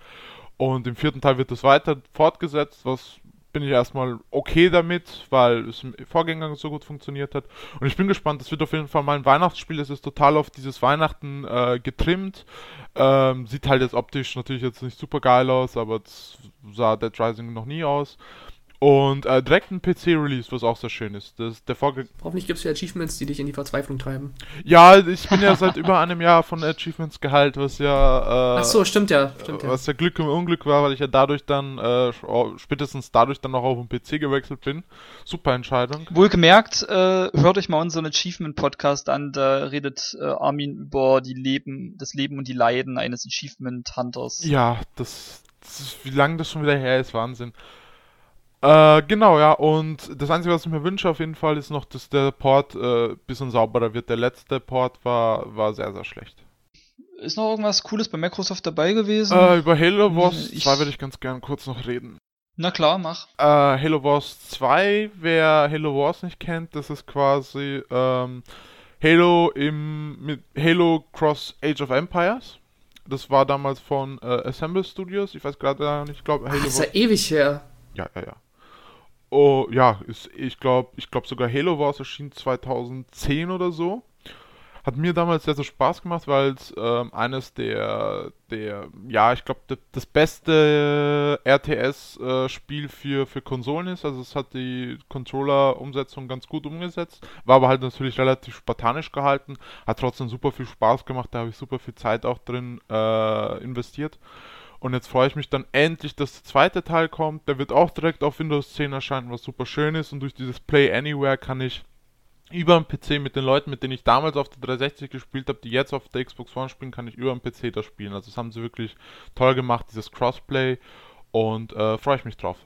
Und im vierten Teil wird das weiter fortgesetzt, was bin ich erstmal okay damit, weil es im Vorgänger so gut funktioniert hat. Und ich bin gespannt, das wird auf jeden Fall mal ein Weihnachtsspiel. Es ist total auf dieses Weihnachten äh, getrimmt. Ähm, sieht halt jetzt optisch natürlich jetzt nicht super geil aus, aber es sah Dead Rising noch nie aus. Und äh, direkt ein PC-Release, was auch sehr schön ist. Das, der Vorge Hoffentlich gibt es ja Achievements, die dich in die Verzweiflung treiben. Ja, ich bin ja seit über einem Jahr von Achievements geheilt, was ja. Äh, Ach so, stimmt ja. Stimmt ja. Was ja Glück und Unglück war, weil ich ja dadurch dann, äh, spätestens dadurch dann noch auf den PC gewechselt bin. Super Entscheidung. Wohlgemerkt, äh, hört euch mal unseren Achievement-Podcast an, da redet äh, Armin über die Leben, das Leben und die Leiden eines Achievement-Hunters. Ja, das, das, wie lange das schon wieder her ist, Wahnsinn. Äh, genau, ja, und das Einzige, was ich mir wünsche auf jeden Fall, ist noch, dass der Port ein äh, bisschen sauberer wird. Der letzte Port war, war sehr, sehr schlecht. Ist noch irgendwas Cooles bei Microsoft dabei gewesen? Äh, über Halo Wars ich... 2 würde ich ganz gern kurz noch reden. Na klar, mach. Äh, Halo Wars 2, wer Halo Wars nicht kennt, das ist quasi ähm, Halo im mit Halo Cross Age of Empires. Das war damals von äh, Assemble Studios. Ich weiß gerade nicht, ich glaube Halo Ach, ist ja ewig her. Ja, ja, ja. Oh, ja, ist, ich glaube, ich glaube sogar Halo Wars erschien 2010 oder so. Hat mir damals sehr, sehr Spaß gemacht, weil es ähm, eines der, der, ja, ich glaube, das beste RTS-Spiel äh, für, für Konsolen ist. Also es hat die Controller-Umsetzung ganz gut umgesetzt, war aber halt natürlich relativ spartanisch gehalten, hat trotzdem super viel Spaß gemacht, da habe ich super viel Zeit auch drin äh, investiert. Und jetzt freue ich mich dann endlich, dass der zweite Teil kommt. Der wird auch direkt auf Windows 10 erscheinen, was super schön ist. Und durch dieses Play Anywhere kann ich über den PC mit den Leuten, mit denen ich damals auf der 360 gespielt habe, die jetzt auf der Xbox One spielen, kann ich über den PC das spielen. Also das haben sie wirklich toll gemacht, dieses Crossplay. Und äh, freue ich mich drauf.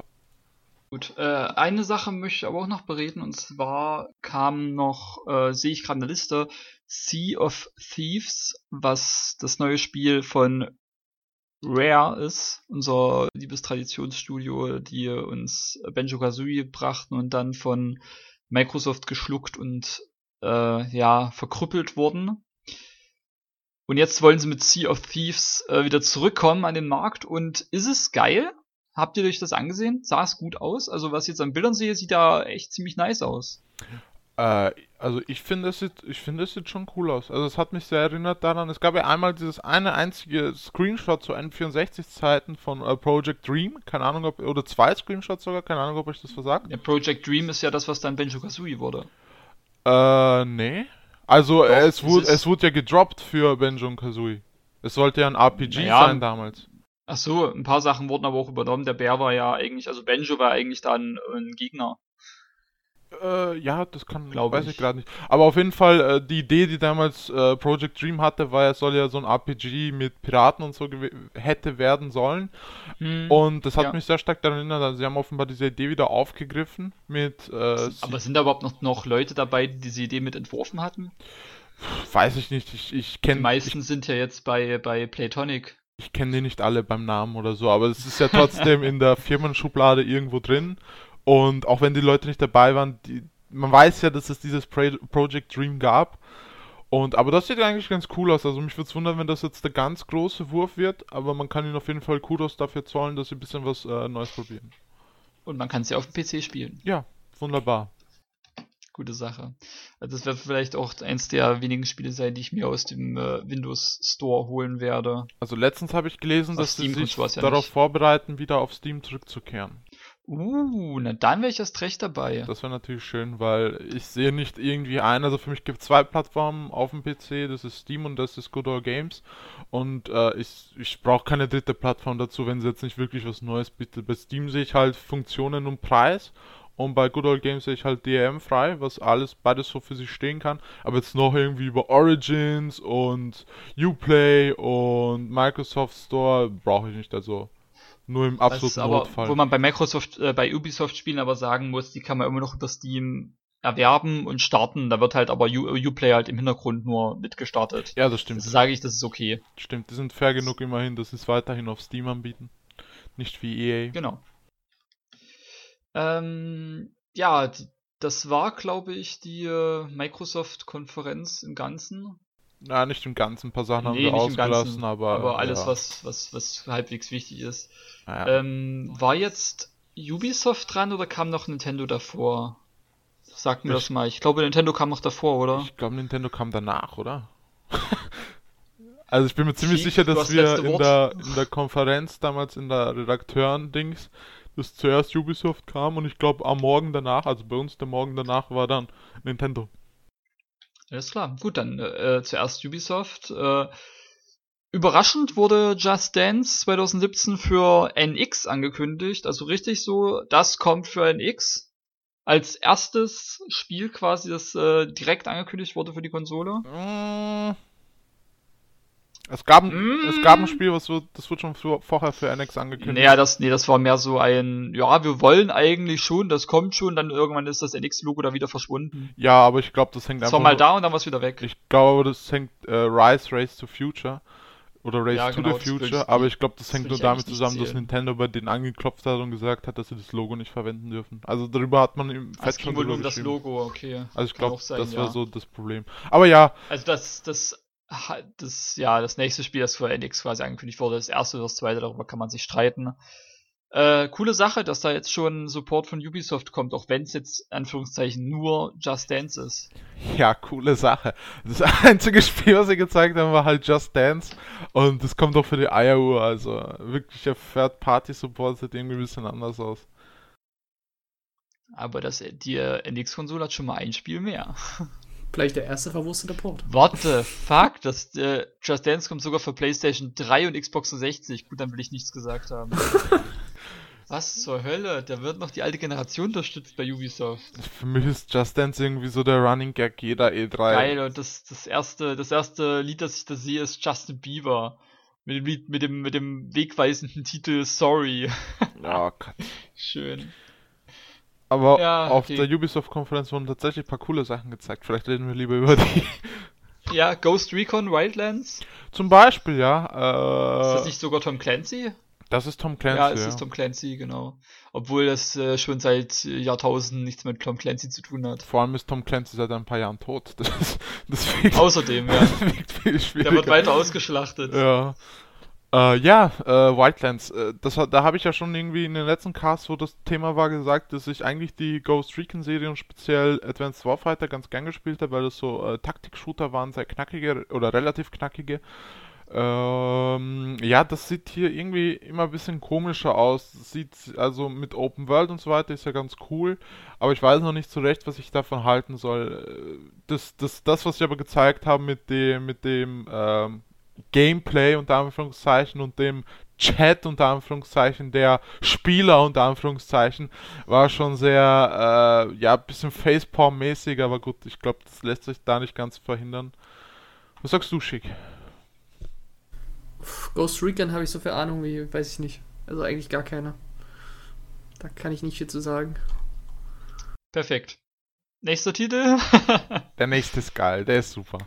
Gut, äh, eine Sache möchte ich aber auch noch bereden und zwar kam noch, äh, sehe ich gerade eine Liste, Sea of Thieves, was das neue Spiel von Rare ist, unser liebes Traditionsstudio, die uns Benjo Kazooie brachten und dann von Microsoft geschluckt und äh, ja, verkrüppelt wurden. Und jetzt wollen sie mit Sea of Thieves äh, wieder zurückkommen an den Markt. Und ist es geil? Habt ihr euch das angesehen? Sah es gut aus? Also was ich jetzt an Bildern sehe, sieht da echt ziemlich nice aus. Äh, also ich finde, es sieht, ich finde, es sieht schon cool aus. Also es hat mich sehr erinnert daran, es gab ja einmal dieses eine einzige Screenshot zu N64-Zeiten von uh, Project Dream, keine Ahnung ob, oder zwei Screenshots sogar, keine Ahnung, ob euch das versagt. Ja, Project Dream ist ja das, was dann Benjo Kazooie wurde. Äh, nee. Also Doch, es, wurde, es wurde ja gedroppt für Benjo und Kazooie. Es sollte ja ein RPG naja, sein damals. Ach so, ein paar Sachen wurden aber auch übernommen. Der Bär war ja eigentlich, also Benjo war eigentlich dann ein Gegner. Äh, ja, das kann, glaube weiß ich, ich gerade nicht. Aber auf jeden Fall, äh, die Idee, die damals äh, Project Dream hatte, war, es soll ja so ein RPG mit Piraten und so hätte werden sollen. Hm, und das hat ja. mich sehr stark daran erinnert, also sie haben offenbar diese Idee wieder aufgegriffen mit. Äh, aber sind da überhaupt noch, noch Leute dabei, die diese Idee mit entworfen hatten? Weiß ich nicht, ich, ich kenne. Die meisten ich, sind ja jetzt bei, bei Playtonic. Ich kenne die nicht alle beim Namen oder so, aber es ist ja trotzdem in der Firmenschublade irgendwo drin. Und auch wenn die Leute nicht dabei waren, die, man weiß ja, dass es dieses Project Dream gab. Und, aber das sieht eigentlich ganz cool aus. Also mich würde es wundern, wenn das jetzt der ganz große Wurf wird, aber man kann ihnen auf jeden Fall Kudos dafür zollen, dass sie ein bisschen was äh, Neues probieren. Und man kann es ja auf dem PC spielen. Ja, wunderbar. Gute Sache. Also das wird vielleicht auch eins der wenigen Spiele sein, die ich mir aus dem äh, Windows Store holen werde. Also letztens habe ich gelesen, auf dass Steam sie sich ja darauf nicht. vorbereiten, wieder auf Steam zurückzukehren. Uh, na dann wäre ich erst recht dabei. Das wäre natürlich schön, weil ich sehe nicht irgendwie ein, also für mich gibt es zwei Plattformen auf dem PC, das ist Steam und das ist Good Old Games. Und äh, ich, ich brauche keine dritte Plattform dazu, wenn sie jetzt nicht wirklich was Neues bietet. Bei Steam sehe ich halt Funktionen und Preis und bei Good Old Games sehe ich halt DRM frei, was alles beides so für sich stehen kann. Aber jetzt noch irgendwie über Origins und Uplay und Microsoft Store brauche ich nicht. Also nur im absoluten aber, Notfall. Wo man bei Microsoft, äh, bei Ubisoft Spielen aber sagen muss, die kann man immer noch über Steam erwerben und starten. Da wird halt aber Uplay halt im Hintergrund nur mitgestartet. Ja, das stimmt. Also sage ich, das ist okay. Stimmt, die sind fair genug immerhin, dass sie es weiterhin auf Steam anbieten. Nicht wie EA. Genau. Ähm, ja, das war, glaube ich, die äh, Microsoft-Konferenz im Ganzen. Na, nicht im Ganzen, ein paar Sachen nee, haben wir ausgelassen, Ganzen, aber. Aber alles, ja. was, was, was halbwegs wichtig ist. Ja. Ähm, war jetzt Ubisoft dran oder kam noch Nintendo davor? Sag mir ich, das mal. Ich glaube, Nintendo kam noch davor, oder? Ich glaube, Nintendo kam danach, oder? also ich bin mir ziemlich Schick, sicher, dass wir in der, in der Konferenz damals in der Redakteuren-Dings, dass zuerst Ubisoft kam und ich glaube am Morgen danach, also bei uns der Morgen danach war dann Nintendo. Alles klar. Gut, dann äh, zuerst Ubisoft. Äh, überraschend wurde Just Dance 2017 für NX angekündigt. Also richtig so, das kommt für NX. Als erstes Spiel quasi, das äh, direkt angekündigt wurde für die Konsole. Es gab, mm. es gab ein Spiel, was wird, das wird schon für, vorher für NX angekündigt. Naja, das, nee, das war mehr so ein, ja, wir wollen eigentlich schon, das kommt schon, dann irgendwann ist das NX-Logo da wieder verschwunden. Ja, aber ich glaube, das hängt das einfach. Das war mal da und dann war es wieder weg. Ich glaube, das hängt äh, Rise Race to Future oder Race ja, to genau, the Future, aber ich glaube, das, das hängt nur damit zusammen, dass Nintendo bei denen angeklopft hat und gesagt hat, dass sie das Logo nicht verwenden dürfen. Also darüber hat man im Fett schon drüber um das Logo, okay. Also ich glaube, das ja. war so das Problem. Aber ja. Also das, das das, ja, das nächste Spiel, das für NX quasi angekündigt wurde, das erste oder das zweite, darüber kann man sich streiten. Äh, coole Sache, dass da jetzt schon Support von Ubisoft kommt, auch wenn es jetzt Anführungszeichen nur Just Dance ist. Ja, coole Sache. Das einzige Spiel, was sie gezeigt haben, war halt Just Dance und das kommt auch für die IAU, also wirklicher Third-Party-Support sieht irgendwie ein bisschen anders aus. Aber das, die NX-Konsole hat schon mal ein Spiel mehr. Vielleicht der erste verwurstete Port. What the fuck? Das äh, Just Dance kommt sogar für PlayStation 3 und Xbox 60. Gut, dann will ich nichts gesagt haben. Was zur Hölle? Da wird noch die alte Generation unterstützt bei Ubisoft. Für mich ist Just Dance irgendwie so der Running Gag jeder E3. Geil, und das, das, erste, das erste Lied, das ich da sehe, ist Justin Bieber. Mit dem Lied, mit dem, mit dem wegweisenden Titel Sorry. Oh Gott. Schön. Aber ja, auf okay. der Ubisoft-Konferenz wurden tatsächlich ein paar coole Sachen gezeigt. Vielleicht reden wir lieber über die. Ja, Ghost Recon Wildlands. Zum Beispiel, ja. Äh, ist das nicht sogar Tom Clancy? Das ist Tom Clancy. Ja, es ja. ist Tom Clancy, genau. Obwohl das äh, schon seit Jahrtausenden nichts mit Tom Clancy zu tun hat. Vor allem ist Tom Clancy seit ein paar Jahren tot. Das, das wiegt, Außerdem, ja. Der wird weiter ausgeschlachtet. Ja. Äh, ja, äh, Wildlands. Äh, das, da habe ich ja schon irgendwie in den letzten Casts, wo das Thema war, gesagt, dass ich eigentlich die Ghost Recon-Serie und speziell Advanced Warfighter ganz gern gespielt habe, weil das so äh, Taktik-Shooter waren, sehr knackige oder relativ knackige. Ähm, ja, das sieht hier irgendwie immer ein bisschen komischer aus. Sieht also mit Open World und so weiter ist ja ganz cool, aber ich weiß noch nicht so recht, was ich davon halten soll. Das, das, das was sie aber gezeigt haben mit dem, mit dem ähm, Gameplay unter Anführungszeichen und dem Chat unter Anführungszeichen der Spieler unter Anführungszeichen war schon sehr, äh, ja, ein bisschen Facepalm-mäßig, aber gut, ich glaube, das lässt sich da nicht ganz verhindern. Was sagst du, Schick? Ghost Recon habe ich so viel Ahnung wie, weiß ich nicht. Also eigentlich gar keine. Da kann ich nicht viel zu sagen. Perfekt. Nächster Titel. der nächste ist geil, der ist super.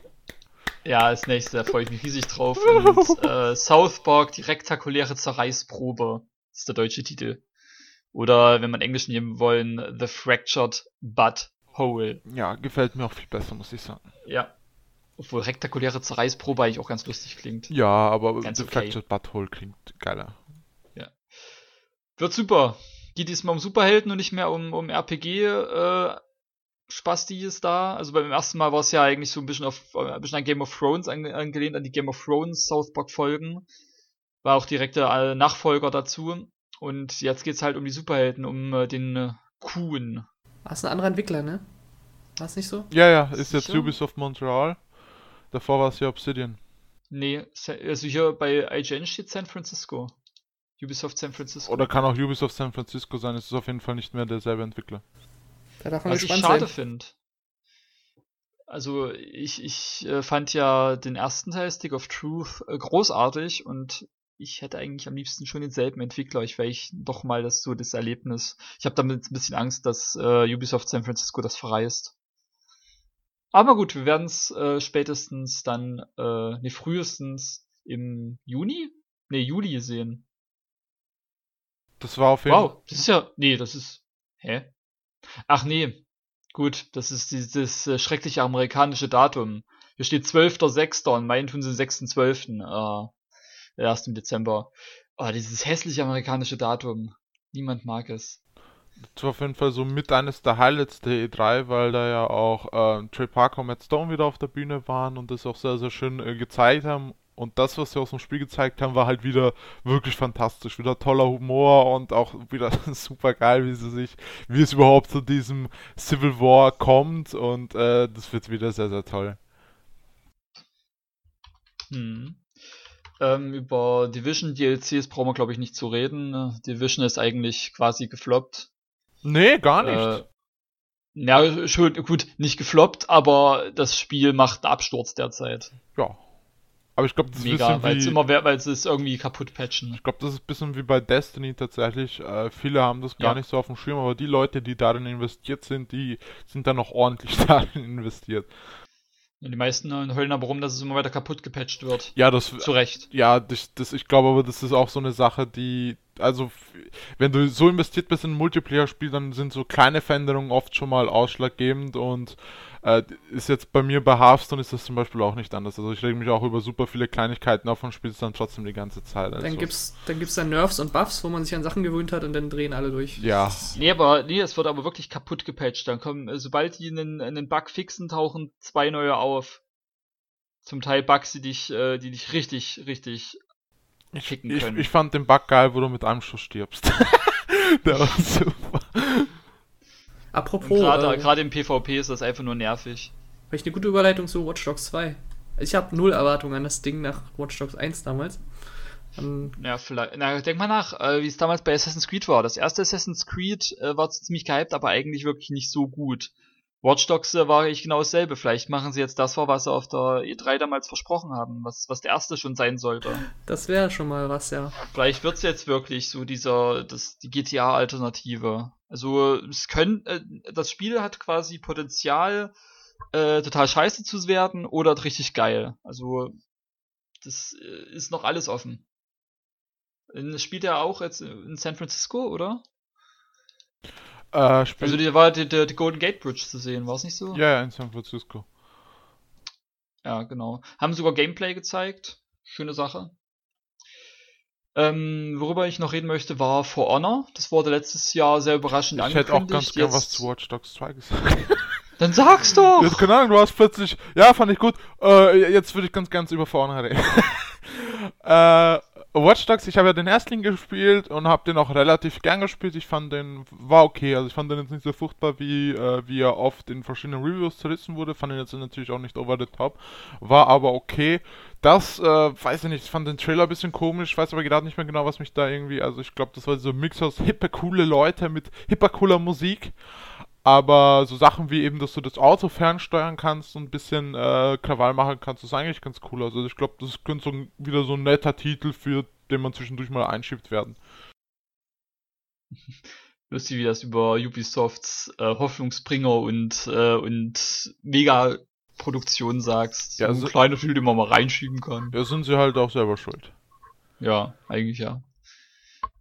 Ja, als nächstes, da freue ich mich riesig drauf. Und, äh, South Park, die rektakuläre Zerreißprobe ist der deutsche Titel. Oder, wenn man Englisch nehmen wollen, The Fractured Butt Hole. Ja, gefällt mir auch viel besser, muss ich sagen. Ja. Obwohl rektakuläre Zerreißprobe eigentlich auch ganz lustig klingt. Ja, aber ganz The okay. Fractured Butt Hole klingt geiler. Ja. Wird super. Geht diesmal um Superhelden und nicht mehr um, um RPG äh, Spasti ist da. Also beim ersten Mal war es ja eigentlich so ein bisschen, auf, ein bisschen an Game of Thrones ange angelehnt, an die Game of Thrones South Park Folgen. War auch direkte äh, Nachfolger dazu. Und jetzt geht's halt um die Superhelden, um äh, den äh, Kuhn. Das ist ein anderer Entwickler, ne? War es nicht so? Ja, ja, ist Sicher? jetzt Ubisoft Montreal. Davor war es ja Obsidian. Nee, also hier bei IGN steht San Francisco. Ubisoft San Francisco. Oder kann auch Ubisoft San Francisco sein, es ist auf jeden Fall nicht mehr derselbe Entwickler. Da darf man Was ich schade finde. Also ich, ich äh, fand ja den ersten Teil Stick of Truth äh, großartig und ich hätte eigentlich am liebsten schon denselben Entwickler. Ich wäre ich doch mal das so das Erlebnis. Ich habe damit ein bisschen Angst, dass äh, Ubisoft San Francisco das verreist. Aber gut, wir werden es äh, spätestens dann, äh, ne, frühestens im Juni? Ne, Juli sehen. Das war auf jeden Fall. Wow, das ist ja. Nee, das ist. Hä? Ach nee, gut, das ist dieses äh, schreckliche amerikanische Datum. Hier steht 12.06. und meinen tun sie 6.12. Äh, erst im Dezember. Oh, dieses hässliche amerikanische Datum. Niemand mag es. Das war auf jeden Fall so mit eines der Highlights der E3, weil da ja auch äh, Trey Parker und Matt Stone wieder auf der Bühne waren und das auch sehr, sehr schön äh, gezeigt haben und das, was sie aus dem Spiel gezeigt haben, war halt wieder wirklich fantastisch. Wieder toller Humor und auch wieder super geil, wie sie sich, wie es überhaupt zu diesem Civil War kommt. Und äh, das wird wieder sehr, sehr toll. Hm. Ähm, über Division DLCs brauchen wir, glaube ich, nicht zu reden. Division ist eigentlich quasi gefloppt. Nee, gar nicht. Äh, ja, schon, gut, nicht gefloppt, aber das Spiel macht einen Absturz derzeit. Ja, aber ich glaube, das ist Mega, weil es immer weil es ist irgendwie kaputt patchen. Ich glaube, das ist ein bisschen wie bei Destiny tatsächlich. Äh, viele haben das gar ja. nicht so auf dem Schirm, aber die Leute, die darin investiert sind, die sind dann noch ordentlich darin investiert. Und die meisten heulen aber rum, dass es immer weiter kaputt gepatcht wird. Ja, das. Zu Recht. Ja, das, das, ich glaube aber, das ist auch so eine Sache, die. Also, wenn du so investiert bist in ein Multiplayer-Spiel, dann sind so kleine Veränderungen oft schon mal ausschlaggebend und äh, ist jetzt bei mir bei Hearthstone ist das zum Beispiel auch nicht anders. Also ich rege mich auch über super viele Kleinigkeiten auf und spiele es dann trotzdem die ganze Zeit. Also. Dann gibt's dann gibt's dann Nerfs und Buffs, wo man sich an Sachen gewöhnt hat und dann drehen alle durch. Ja. Nee, aber nee, es wird aber wirklich kaputt gepatcht. Dann kommen, äh, sobald die einen, einen Bug fixen, tauchen zwei neue auf. Zum Teil Bugs, die dich, äh, die dich richtig, richtig ich, ich, ich, fand den Bug geil, wo du mit einem Schuss stirbst. Der war super. Apropos. Gerade äh, im PvP ist das einfach nur nervig. Vielleicht eine gute Überleitung zu Watch Dogs 2. Also ich habe null Erwartungen an das Ding nach Watch Dogs 1 damals. Um, ja, vielleicht. Na, denk mal nach, äh, wie es damals bei Assassin's Creed war. Das erste Assassin's Creed äh, war ziemlich gehypt, aber eigentlich wirklich nicht so gut. Watch Dogs äh, war ich genau dasselbe. Vielleicht machen sie jetzt das vor, was sie auf der E3 damals versprochen haben, was, was der erste schon sein sollte. Das wäre schon mal was, ja. Vielleicht wird's jetzt wirklich so dieser, das, die GTA-Alternative. Also es können, äh, das Spiel hat quasi Potenzial, äh, total scheiße zu werden oder richtig geil. Also das äh, ist noch alles offen. Spielt er auch jetzt in San Francisco, oder? Äh, also da war die, die, die, Golden Gate Bridge zu sehen, war es nicht so? Ja, in San Francisco. Ja, genau. Haben sogar Gameplay gezeigt. Schöne Sache. Ähm, worüber ich noch reden möchte, war For Honor. Das wurde letztes Jahr sehr überraschend ich angekündigt. Ich hätte auch ganz gern was zu Watch Dogs 2 gesagt. Dann sag's doch! Jetzt, keine Ahnung, du hast plötzlich, ja, fand ich gut, äh, jetzt würde ich ganz gern über For Honor reden. Äh, Watch Dogs, ich habe ja den Erstling gespielt und habe den auch relativ gern gespielt. Ich fand den, war okay. Also ich fand den jetzt nicht so furchtbar, wie, äh, wie er oft in verschiedenen Reviews zerrissen wurde. Fand ihn jetzt natürlich auch nicht over the top. War aber okay. Das, äh, weiß ich nicht, ich fand den Trailer ein bisschen komisch, weiß aber gerade nicht mehr genau, was mich da irgendwie, also ich glaube, das war so ein Mix aus hippe, coole Leute mit hipper, cooler Musik. Aber so Sachen wie eben, dass du das Auto fernsteuern kannst und ein bisschen äh, Krawall machen kannst, ist eigentlich ganz cool. Also ich glaube, das könnte so wieder so ein netter Titel, für den man zwischendurch mal einschiebt werden. Lustig, wie das über Ubisofts äh, Hoffnungsbringer und, äh, und Mega-Produktion sagst. Ja, so also, ein kleiner Titel, den man mal reinschieben kann. Ja, sind sie halt auch selber schuld. Ja, eigentlich ja.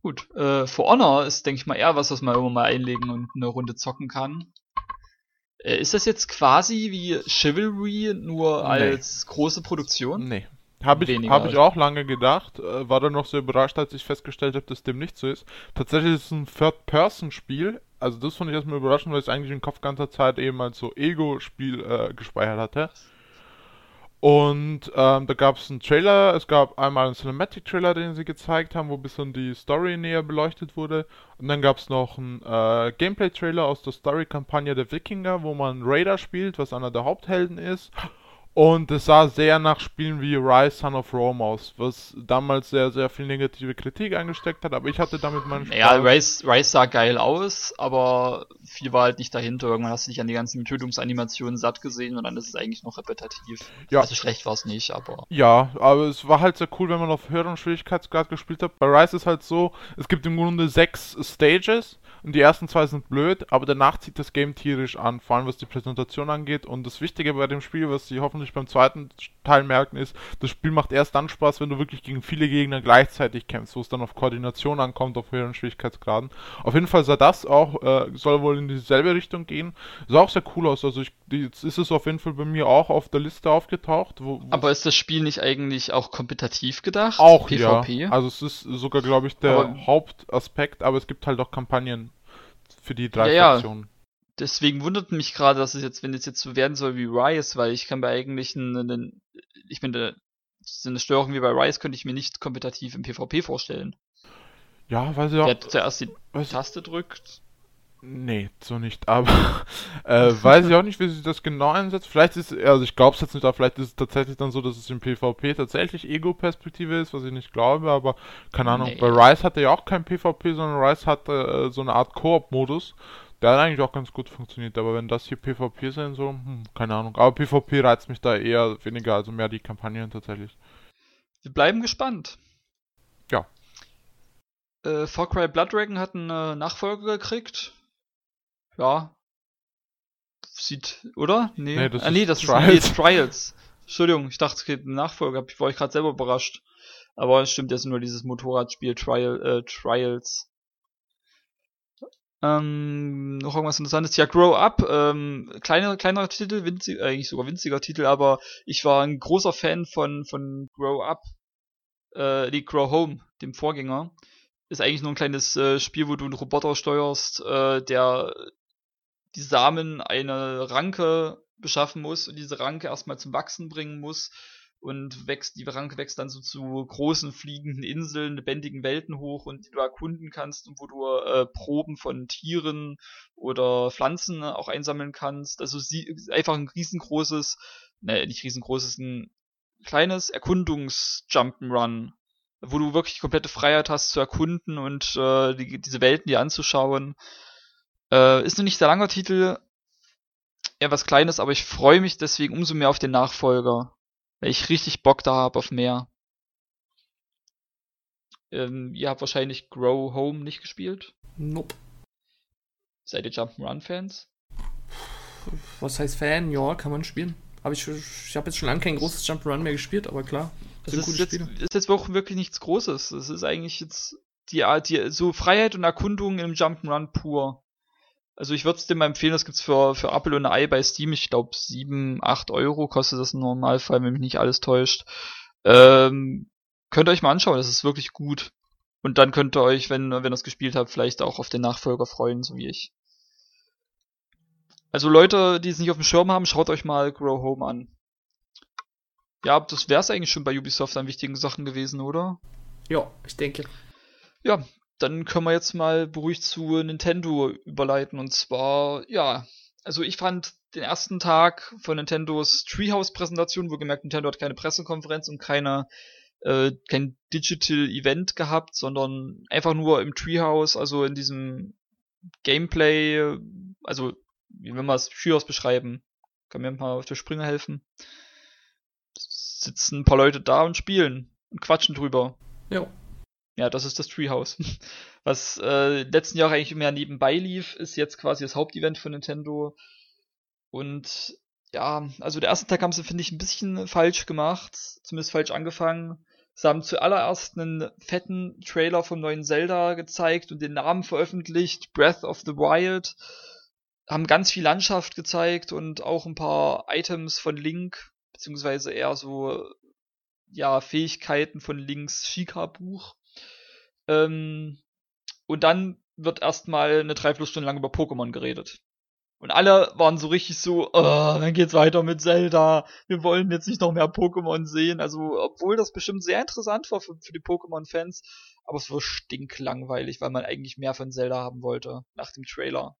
Gut, äh, For Honor ist, denke ich mal, eher was, was man immer mal einlegen und eine Runde zocken kann. Äh, ist das jetzt quasi wie Chivalry, nur nee. als große Produktion? Nee. Habe ich, hab ich auch lange gedacht, äh, war dann noch sehr überrascht, als ich festgestellt habe, dass dem nicht so ist. Tatsächlich ist es ein Third-Person-Spiel, also das fand ich erstmal überraschend, weil ich es eigentlich im Kopf ganzer Zeit eben als so Ego-Spiel äh, gespeichert hatte. Und ähm, da gab es einen Trailer, es gab einmal einen Cinematic-Trailer, den sie gezeigt haben, wo ein bisschen die Story näher beleuchtet wurde. Und dann gab es noch einen äh, Gameplay-Trailer aus der Story-Kampagne der Wikinger, wo man Raider spielt, was einer der Haupthelden ist. Und es sah sehr nach Spielen wie Rise Son of Rome aus, was damals sehr, sehr viel negative Kritik eingesteckt hat, aber ich hatte damit meinen Spaß. Ja, Rise, Rise sah geil aus, aber viel war halt nicht dahinter. Irgendwann hast du dich an die ganzen Tötungsanimationen satt gesehen und dann ist es eigentlich noch repetitiv. Ja. Also schlecht war es nicht, aber. Ja, aber es war halt sehr cool, wenn man auf höheren Schwierigkeitsgrad gespielt hat. Bei Rise ist halt so, es gibt im Grunde sechs Stages und die ersten zwei sind blöd, aber danach zieht das Game tierisch an, vor allem was die Präsentation angeht. Und das Wichtige bei dem Spiel, was sie hoffentlich beim zweiten Teil merken, ist, das Spiel macht erst dann Spaß, wenn du wirklich gegen viele Gegner gleichzeitig kämpfst, wo es dann auf Koordination ankommt, auf höheren Schwierigkeitsgraden. Auf jeden Fall sah das auch, äh, soll wohl in dieselbe Richtung gehen. Sah auch sehr cool aus, also ich, jetzt ist es auf jeden Fall bei mir auch auf der Liste aufgetaucht. Wo, aber ist das Spiel nicht eigentlich auch kompetitiv gedacht? Auch, PvP? ja. Also es ist sogar, glaube ich, der aber Hauptaspekt, aber es gibt halt auch Kampagnen für die drei ja, Fraktionen. Ja. Deswegen wundert mich gerade, dass es jetzt, wenn es jetzt so werden soll wie Rise, weil ich kann bei eigentlich einen, ich meine, so eine Steuerung wie bei Rise könnte ich mir nicht kompetitiv im PvP vorstellen. Ja, weil sie auch. Wer zuerst die Taste drückt. Nee, so nicht, aber äh, weiß ich auch nicht, wie sie das genau einsetzt. Vielleicht ist, also ich glaube es jetzt nicht, aber vielleicht ist es tatsächlich dann so, dass es im PvP tatsächlich Ego-Perspektive ist, was ich nicht glaube, aber keine Ahnung. Nee. Bei Rise hatte ja auch kein PvP, sondern Rise hatte äh, so eine Art Koop-Modus. Der hat eigentlich auch ganz gut funktioniert, aber wenn das hier PvP sein soll, hm, keine Ahnung. Aber PvP reizt mich da eher weniger, also mehr die Kampagnen tatsächlich. Wir bleiben gespannt. Ja. Äh, Far Cry Blood Dragon hat eine Nachfolge gekriegt ja. Sieht, oder? Nee, nee das, ah, nee, das Trials. ist nee, Trials. Entschuldigung, ich dachte, es gibt einen Nachfolger. Ich war ich gerade selber überrascht. Aber es stimmt, das ist nur dieses Motorradspiel Trial, äh, Trials. Ähm, noch irgendwas interessantes. Ja, Grow Up, ähm, kleiner, kleinerer Titel, winzig, eigentlich sogar winziger Titel, aber ich war ein großer Fan von, von Grow Up, äh, die Grow Home, dem Vorgänger. Ist eigentlich nur ein kleines äh, Spiel, wo du einen Roboter steuerst, äh, der die Samen eine Ranke beschaffen muss und diese Ranke erstmal zum Wachsen bringen muss und wächst, die Ranke wächst dann so zu großen fliegenden Inseln, lebendigen Welten hoch und die du erkunden kannst und wo du äh, Proben von Tieren oder Pflanzen auch einsammeln kannst. Also sie, einfach ein riesengroßes, ne, nicht riesengroßes, ein kleines Erkundungs-Jump'n'Run, wo du wirklich komplette Freiheit hast zu erkunden und äh, die, diese Welten dir anzuschauen. Äh, ist noch nicht sehr langer Titel, eher was Kleines, aber ich freue mich deswegen umso mehr auf den Nachfolger, weil ich richtig Bock da habe auf mehr. Ähm, ihr habt wahrscheinlich Grow Home nicht gespielt? Nope. Seid ihr Jump'n'Run-Fans? Was heißt Fan? Ja, kann man spielen. Aber ich, ich habe jetzt schon lange kein großes Jump'n'Run mehr gespielt, aber klar. Das ist jetzt, ist jetzt auch wirklich nichts Großes. Es ist eigentlich jetzt die Art, die, so Freiheit und Erkundung im Jump'n'Run pur. Also ich würde es dir mal empfehlen, das gibt's für, für Apple und Ei bei Steam. Ich glaube 7, 8 Euro kostet das im Normalfall, wenn mich nicht alles täuscht. Ähm, könnt ihr euch mal anschauen, das ist wirklich gut. Und dann könnt ihr euch, wenn, wenn ihr es gespielt habt, vielleicht auch auf den Nachfolger freuen, so wie ich. Also Leute, die es nicht auf dem Schirm haben, schaut euch mal Grow Home an. Ja, das wäre es eigentlich schon bei Ubisoft an wichtigen Sachen gewesen, oder? Ja, ich denke. Ja, dann können wir jetzt mal beruhigt zu Nintendo überleiten. Und zwar, ja, also ich fand den ersten Tag von Nintendos Treehouse-Präsentation, wo gemerkt, Nintendo hat keine Pressekonferenz und keine, äh, kein Digital Event gehabt, sondern einfach nur im Treehouse, also in diesem Gameplay, also wie will man es Treehouse beschreiben? Kann mir mal auf der Sprünge helfen. Sitzen ein paar Leute da und spielen und quatschen drüber. Ja. Ja, das ist das Treehouse. Was äh, letzten Jahre eigentlich mehr nebenbei lief, ist jetzt quasi das Hauptevent von Nintendo. Und ja, also der erste Tag haben sie, finde ich, ein bisschen falsch gemacht. Zumindest falsch angefangen. Sie haben zuallererst einen fetten Trailer vom neuen Zelda gezeigt und den Namen veröffentlicht, Breath of the Wild. Haben ganz viel Landschaft gezeigt und auch ein paar Items von Link, beziehungsweise eher so, ja, Fähigkeiten von Links Shika-Buch. Ähm, und dann wird erstmal eine Dreiviertelstunde lang über Pokémon geredet. Und alle waren so richtig so, oh, dann geht's weiter mit Zelda. Wir wollen jetzt nicht noch mehr Pokémon sehen. Also, obwohl das bestimmt sehr interessant war für, für die Pokémon-Fans, aber es war stinklangweilig, weil man eigentlich mehr von Zelda haben wollte nach dem Trailer.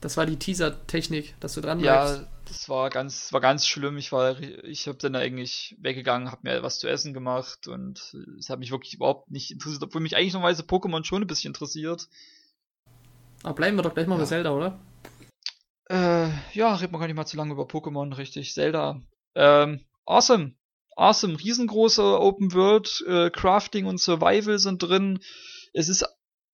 Das war die Teaser-Technik, dass du dran bleibst. Ja, das war ganz, war ganz schlimm. Ich war, ich habe dann eigentlich weggegangen, habe mir was zu essen gemacht und es hat mich wirklich überhaupt nicht interessiert, obwohl mich eigentlich normalerweise Pokémon schon ein bisschen interessiert. Aber bleiben wir doch gleich mal ja. bei Zelda, oder? Äh, ja, reden wir gar nicht mal zu lange über Pokémon, richtig. Zelda. Ähm, awesome. Awesome. Riesengroße Open World, äh, Crafting und Survival sind drin. Es ist,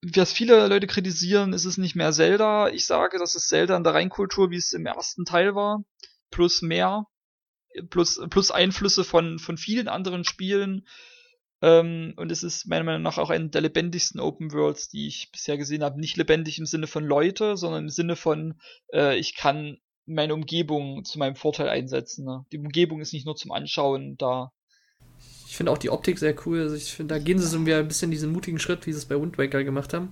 was viele Leute kritisieren, ist es nicht mehr Zelda. Ich sage, das ist Zelda in der Reinkultur, wie es im ersten Teil war. Plus mehr. Plus, plus Einflüsse von, von vielen anderen Spielen. Ähm, und es ist meiner Meinung nach auch eine der lebendigsten Open Worlds, die ich bisher gesehen habe. Nicht lebendig im Sinne von Leute, sondern im Sinne von, äh, ich kann meine Umgebung zu meinem Vorteil einsetzen. Ne? Die Umgebung ist nicht nur zum Anschauen da. Ich finde auch die Optik sehr cool. Also ich finde, da gehen sie so wieder ein bisschen diesen mutigen Schritt, wie sie es bei Wind Waker gemacht haben.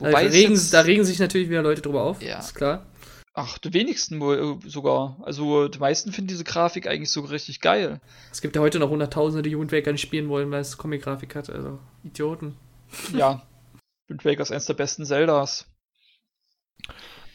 Wobei also regen, da regen sich natürlich wieder Leute drüber auf, ja. ist klar. Ach, die wenigsten wohl äh, sogar. Also die meisten finden diese Grafik eigentlich so richtig geil. Es gibt ja heute noch Hunderttausende, die Wind Waker nicht spielen wollen, weil es Comic-Grafik hat. Also Idioten. Ja, Wind Waker ist eines der besten Zeldas.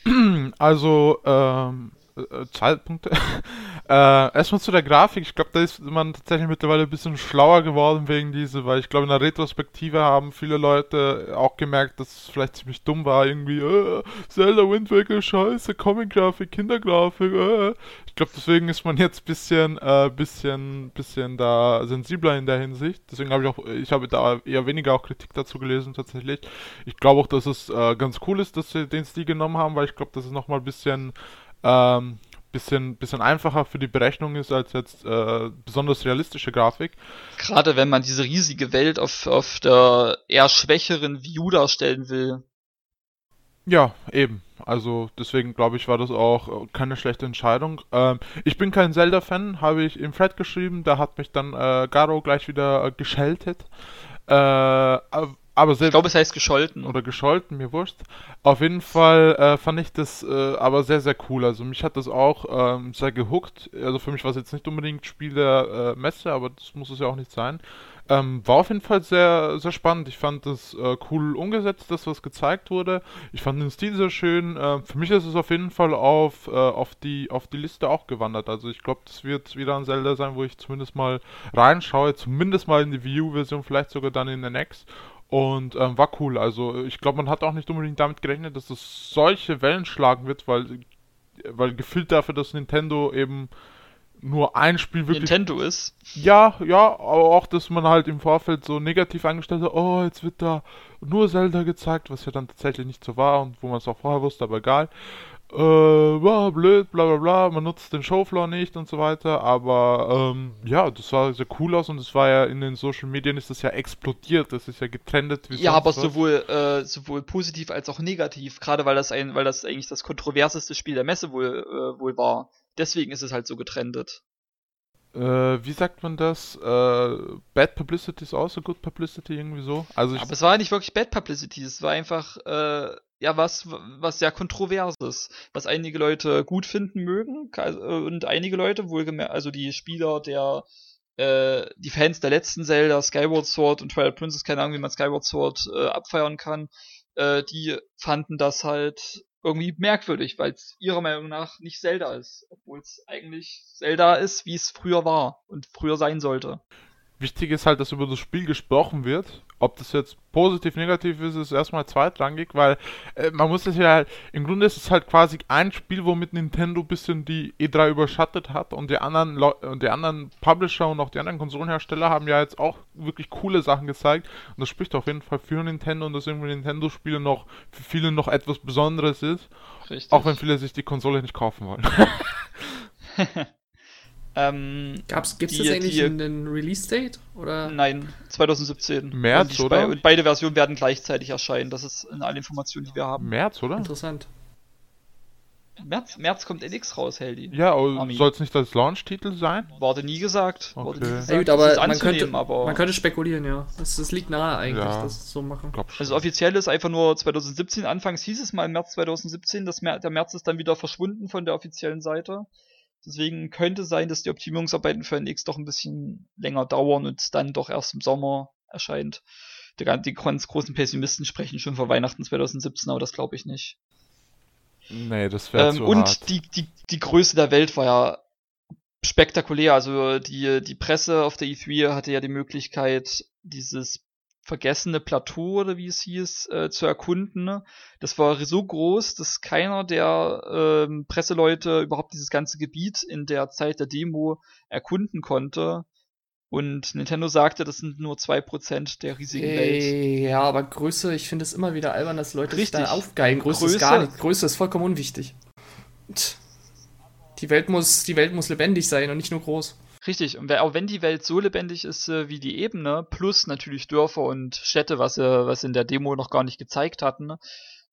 Also, ähm, äh, Zeitpunkte. äh, erstmal zu der Grafik. Ich glaube, da ist man tatsächlich mittlerweile ein bisschen schlauer geworden wegen diese, weil ich glaube, in der Retrospektive haben viele Leute auch gemerkt, dass es vielleicht ziemlich dumm war. Irgendwie, äh, Zelda Wind Waker, scheiße, Comic-Grafik, Kindergrafik, äh. Ich glaube, deswegen ist man jetzt ein bisschen, äh, bisschen, bisschen da sensibler in der Hinsicht. Deswegen habe ich auch, ich habe da eher weniger auch Kritik dazu gelesen tatsächlich. Ich glaube auch, dass es äh, ganz cool ist, dass sie den Stil genommen haben, weil ich glaube, dass es nochmal ein bisschen ähm, bisschen, bisschen einfacher für die Berechnung ist als jetzt äh, besonders realistische Grafik. Gerade wenn man diese riesige Welt auf, auf der eher schwächeren View darstellen will. Ja, eben. Also deswegen glaube ich, war das auch keine schlechte Entscheidung. Ähm, ich bin kein Zelda-Fan, habe ich im Thread geschrieben, da hat mich dann äh, Garo gleich wieder äh, gescheltet. Äh, aber selbst, ich glaube, es heißt gescholten. Oder gescholten, mir wurscht. Auf jeden Fall äh, fand ich das äh, aber sehr, sehr cool. Also mich hat das auch ähm, sehr gehuckt. Also für mich war es jetzt nicht unbedingt Spiel der äh, Messe, aber das muss es ja auch nicht sein. Ähm, war auf jeden Fall sehr, sehr spannend. Ich fand das äh, cool umgesetzt, das, was gezeigt wurde. Ich fand den Stil sehr schön. Äh, für mich ist es auf jeden Fall auf, äh, auf, die, auf die Liste auch gewandert. Also ich glaube, das wird wieder ein Zelda sein, wo ich zumindest mal reinschaue. Zumindest mal in die Wii U-Version, vielleicht sogar dann in den X. Und ähm, war cool. Also ich glaube, man hat auch nicht unbedingt damit gerechnet, dass es solche Wellen schlagen wird, weil, weil gefühlt dafür, dass Nintendo eben nur ein Spiel wirklich. Nintendo ist. Ja, ja, aber auch, dass man halt im Vorfeld so negativ eingestellt hat, oh, jetzt wird da nur Zelda gezeigt, was ja dann tatsächlich nicht so war und wo man es auch vorher wusste, aber egal äh, war blöd, bla bla bla, man nutzt den Showfloor nicht und so weiter, aber ähm, ja, das sah sehr cool aus und es war ja in den Social Medien ist das ja explodiert, das ist ja getrendet wie Ja, aber was. sowohl äh, sowohl positiv als auch negativ, gerade weil das ein, weil das eigentlich das kontroverseste Spiel der Messe wohl äh, wohl war. Deswegen ist es halt so getrendet. Äh, wie sagt man das? Äh, bad Publicity ist also good Publicity irgendwie so. Also aber es war nicht wirklich Bad Publicity, es war einfach äh, ja was, was sehr kontroverses, was einige Leute gut finden mögen äh, und einige Leute wohlgemerkt, also die Spieler der äh, die Fans der letzten Zelda, Skyward Sword und Twilight Princess, keine Ahnung, wie man Skyward Sword äh, abfeiern kann, äh, die fanden das halt irgendwie merkwürdig, weil es ihrer Meinung nach nicht Zelda ist, obwohl es eigentlich Zelda ist, wie es früher war und früher sein sollte. Wichtig ist halt, dass über das Spiel gesprochen wird. Ob das jetzt positiv, negativ ist, ist erstmal zweitrangig, weil äh, man muss es ja halt, im Grunde ist es halt quasi ein Spiel, womit Nintendo ein bisschen die E3 überschattet hat und die anderen Leu und die anderen Publisher und auch die anderen Konsolenhersteller haben ja jetzt auch wirklich coole Sachen gezeigt und das spricht auf jeden Fall für Nintendo und dass irgendwie Nintendo-Spiele noch für viele noch etwas Besonderes ist. Richtig. Auch wenn viele sich die Konsole nicht kaufen wollen. Ähm, Gab's, gibt's die, das eigentlich die, einen Release-Date? Nein, 2017. März, also oder? Und beide Versionen werden gleichzeitig erscheinen. Das ist in allen Informationen, die wir haben. März, oder? Interessant. März, März kommt NX raus, Heldi. Ja, soll es nicht als Launch-Titel sein? Wurde nie gesagt. Okay. Wurde nie gesagt. Ja, gut, aber man könnte, aber man könnte spekulieren, ja. Das, das liegt nahe eigentlich, ja, das so machen. Also offiziell ist einfach nur 2017. Anfangs hieß es mal im März 2017. Das Mer der März ist dann wieder verschwunden von der offiziellen Seite. Deswegen könnte sein, dass die Optimierungsarbeiten für NX doch ein bisschen länger dauern und dann doch erst im Sommer erscheint. Die, die ganz großen Pessimisten sprechen schon vor Weihnachten 2017, aber das glaube ich nicht. Nee, das wäre ähm, zu Und hart. Die, die, die Größe der Welt war ja spektakulär. Also die, die Presse auf der E3 hatte ja die Möglichkeit, dieses vergessene Plateau oder wie es hieß, äh, zu erkunden. Ne? Das war so groß, dass keiner der ähm, Presseleute überhaupt dieses ganze Gebiet in der Zeit der Demo erkunden konnte. Und Nintendo sagte, das sind nur zwei Prozent der riesigen Ey, Welt. Ja, aber Größe, ich finde es immer wieder albern, dass Leute Richtig. sich da aufgeilen. Größe, Größe, ist gar nicht. Größe ist vollkommen unwichtig. Die Welt muss, die Welt muss lebendig sein und nicht nur groß. Richtig, und auch wenn die Welt so lebendig ist äh, wie die Ebene, plus natürlich Dörfer und Städte, was, äh, was in der Demo noch gar nicht gezeigt hatten,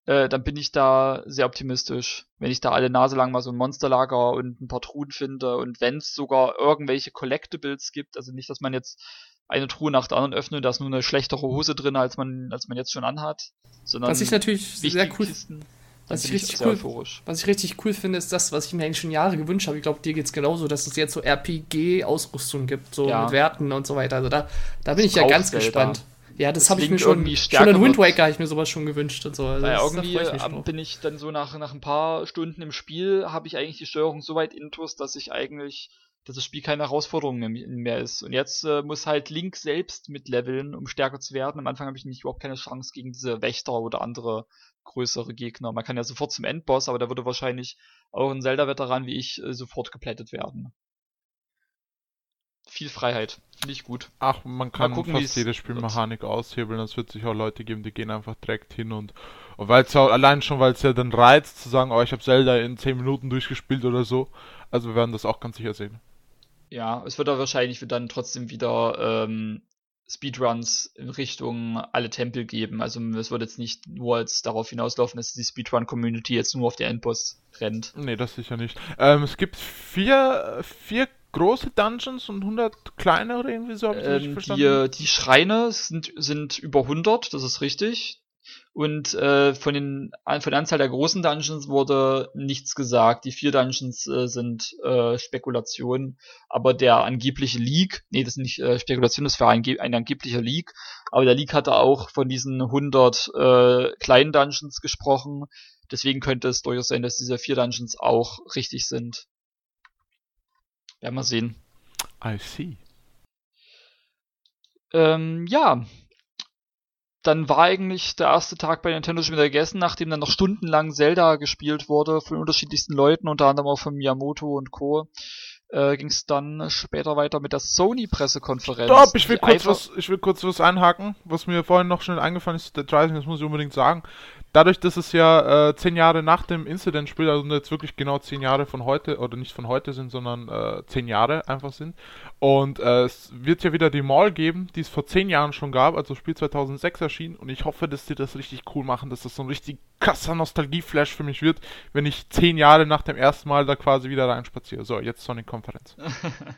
äh, dann bin ich da sehr optimistisch. Wenn ich da alle Nase lang mal so ein Monsterlager und ein paar Truhen finde und wenn es sogar irgendwelche Collectibles gibt, also nicht, dass man jetzt eine Truhe nach der anderen öffnet, da ist nur eine schlechtere Hose drin, als man, als man jetzt schon anhat. Sondern Was ich natürlich sehr cool finde. Was ich, richtig cool, was ich richtig cool finde, ist das, was ich mir eigentlich schon Jahre gewünscht habe. Ich glaube, dir geht es genauso, dass es jetzt so RPG-Ausrüstung gibt, so ja. mit Werten und so weiter. Also da, da bin ich ja ganz gespannt. Ja, das, das habe ich mir schon. Schon in Wind Waker habe ich mir sowas schon gewünscht und so. Also ja, irgendwie ich bin ich dann so nach, nach ein paar Stunden im Spiel, habe ich eigentlich die Steuerung so weit intus, dass ich eigentlich dass das Spiel keine Herausforderung mehr ist. Und jetzt äh, muss halt Link selbst mitleveln, um stärker zu werden. Am Anfang habe ich nämlich überhaupt keine Chance gegen diese Wächter oder andere größere Gegner. Man kann ja sofort zum Endboss, aber da würde wahrscheinlich auch ein Zelda-Veteran wie ich äh, sofort geplättet werden. Viel Freiheit, finde ich gut. Ach, man kann gucken, fast jede Spielmechanik wird. aushebeln. Es wird sich auch Leute geben, die gehen einfach direkt hin und, und weil es allein schon, weil es ja dann reizt zu sagen, oh, ich habe Zelda in 10 Minuten durchgespielt oder so. Also wir werden das auch ganz sicher sehen. Ja, es wird aber wahrscheinlich dann trotzdem wieder ähm, Speedruns in Richtung alle Tempel geben. Also es wird jetzt nicht nur als darauf hinauslaufen, dass die Speedrun-Community jetzt nur auf der Endboss rennt. Nee, das sicher nicht. Ähm, es gibt vier, vier große Dungeons und 100 kleine oder irgendwie so, habe ich ähm, verstanden? Die, die Schreine sind, sind über 100, das ist richtig. Und äh, von, den, von der Anzahl der großen Dungeons wurde nichts gesagt. Die vier Dungeons äh, sind äh, Spekulation, aber der angebliche Leak, nee, das ist nicht äh, Spekulation, das war ein, ein angeblicher Leak, aber der Leak hatte auch von diesen 100 äh, kleinen Dungeons gesprochen. Deswegen könnte es durchaus sein, dass diese vier Dungeons auch richtig sind. Werden wir sehen. I see. Ähm, ja, dann war eigentlich der erste Tag bei Nintendo schon wieder gegessen, nachdem dann noch stundenlang Zelda gespielt wurde von unterschiedlichsten Leuten, unter anderem auch von Miyamoto und Co. Äh, ging es dann später weiter mit der Sony-Pressekonferenz. Stopp, ich will, kurz was, ich will kurz was einhaken, was mir vorhin noch schnell eingefallen ist, der Rising, das muss ich unbedingt sagen dadurch, dass es ja äh, zehn Jahre nach dem Incident spielt, also jetzt wirklich genau zehn Jahre von heute, oder nicht von heute sind, sondern äh, zehn Jahre einfach sind. Und äh, es wird ja wieder die Mall geben, die es vor zehn Jahren schon gab, also Spiel 2006 erschien. Und ich hoffe, dass die das richtig cool machen, dass das so ein richtig krasser Nostalgie-Flash für mich wird, wenn ich zehn Jahre nach dem ersten Mal da quasi wieder reinspaziere. So, jetzt Sonic-Konferenz.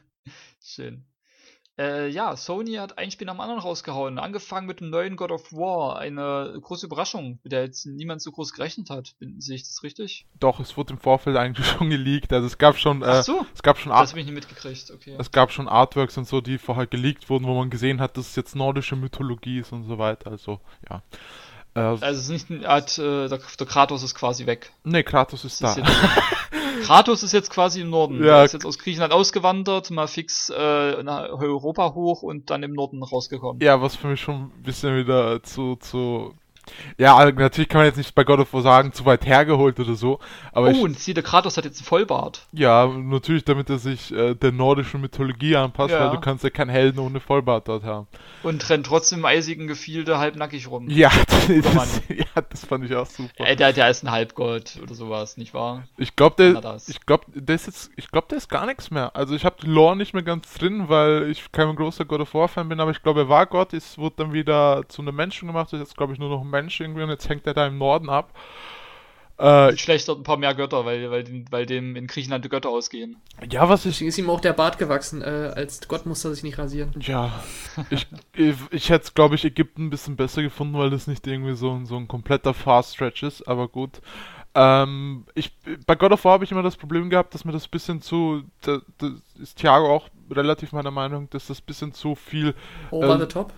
Schön. Äh, ja, Sony hat ein Spiel nach dem anderen rausgehauen. Angefangen mit dem neuen God of War. Eine große Überraschung, mit der jetzt niemand so groß gerechnet hat. Sehe ich das richtig? Doch, es wurde im Vorfeld eigentlich schon geleakt. Also es gab schon. Äh, Ach so. Es gab schon das habe ich nicht mitgekriegt, okay. Es gab schon Artworks und so, die vorher geleakt wurden, wo man gesehen hat, dass es jetzt nordische Mythologie ist und so weiter. Also, ja. Äh, also es ist nicht eine Art, äh, der, der, Kratos ist quasi weg. Nee, Kratos ist das da. Ist Kratos ist jetzt quasi im Norden. Ja. Er ist jetzt aus Griechenland ausgewandert, mal fix äh, nach Europa hoch und dann im Norden rausgekommen. Ja, was für mich schon ein bisschen wieder zu, zu ja, also natürlich kann man jetzt nicht bei God of War sagen, zu weit hergeholt oder so. Aber oh, ich, und der Kratos hat jetzt einen Vollbart. Ja, natürlich, damit er sich äh, der nordischen Mythologie anpasst, ja. weil du kannst ja keinen Helden ohne Vollbart dort haben. Und rennt trotzdem im eisigen Gefilde halbnackig rum. Ja, das, ja, das fand ich auch super. Äh, der, der ist ein Halbgott oder sowas, nicht wahr? Ich glaube, der, ich glaube, der ist jetzt, ich glaube, der ist gar nichts mehr. Also ich habe Lore nicht mehr ganz drin, weil ich kein großer God of War Fan bin, aber ich glaube, er war Gott, es wurde dann wieder zu einem Menschen gemacht, ist jetzt glaube ich nur noch ein Mensch irgendwie und jetzt hängt er da im Norden ab. Äh, Schlecht dort ein paar mehr Götter, weil, weil, weil dem in Griechenland die Götter ausgehen. Ja, was ich. ist ihm auch der Bart gewachsen. Äh, als Gott muss er sich nicht rasieren. Ja. ich, ich, ich hätte es, glaube ich, Ägypten ein bisschen besser gefunden, weil das nicht irgendwie so, so ein kompletter Fast Stretch ist, aber gut. Ähm, ich, bei God of War habe ich immer das Problem gehabt, dass mir das ein bisschen zu. Da, da ist Thiago auch relativ meiner Meinung, dass das ein bisschen zu viel. Over äh, the top?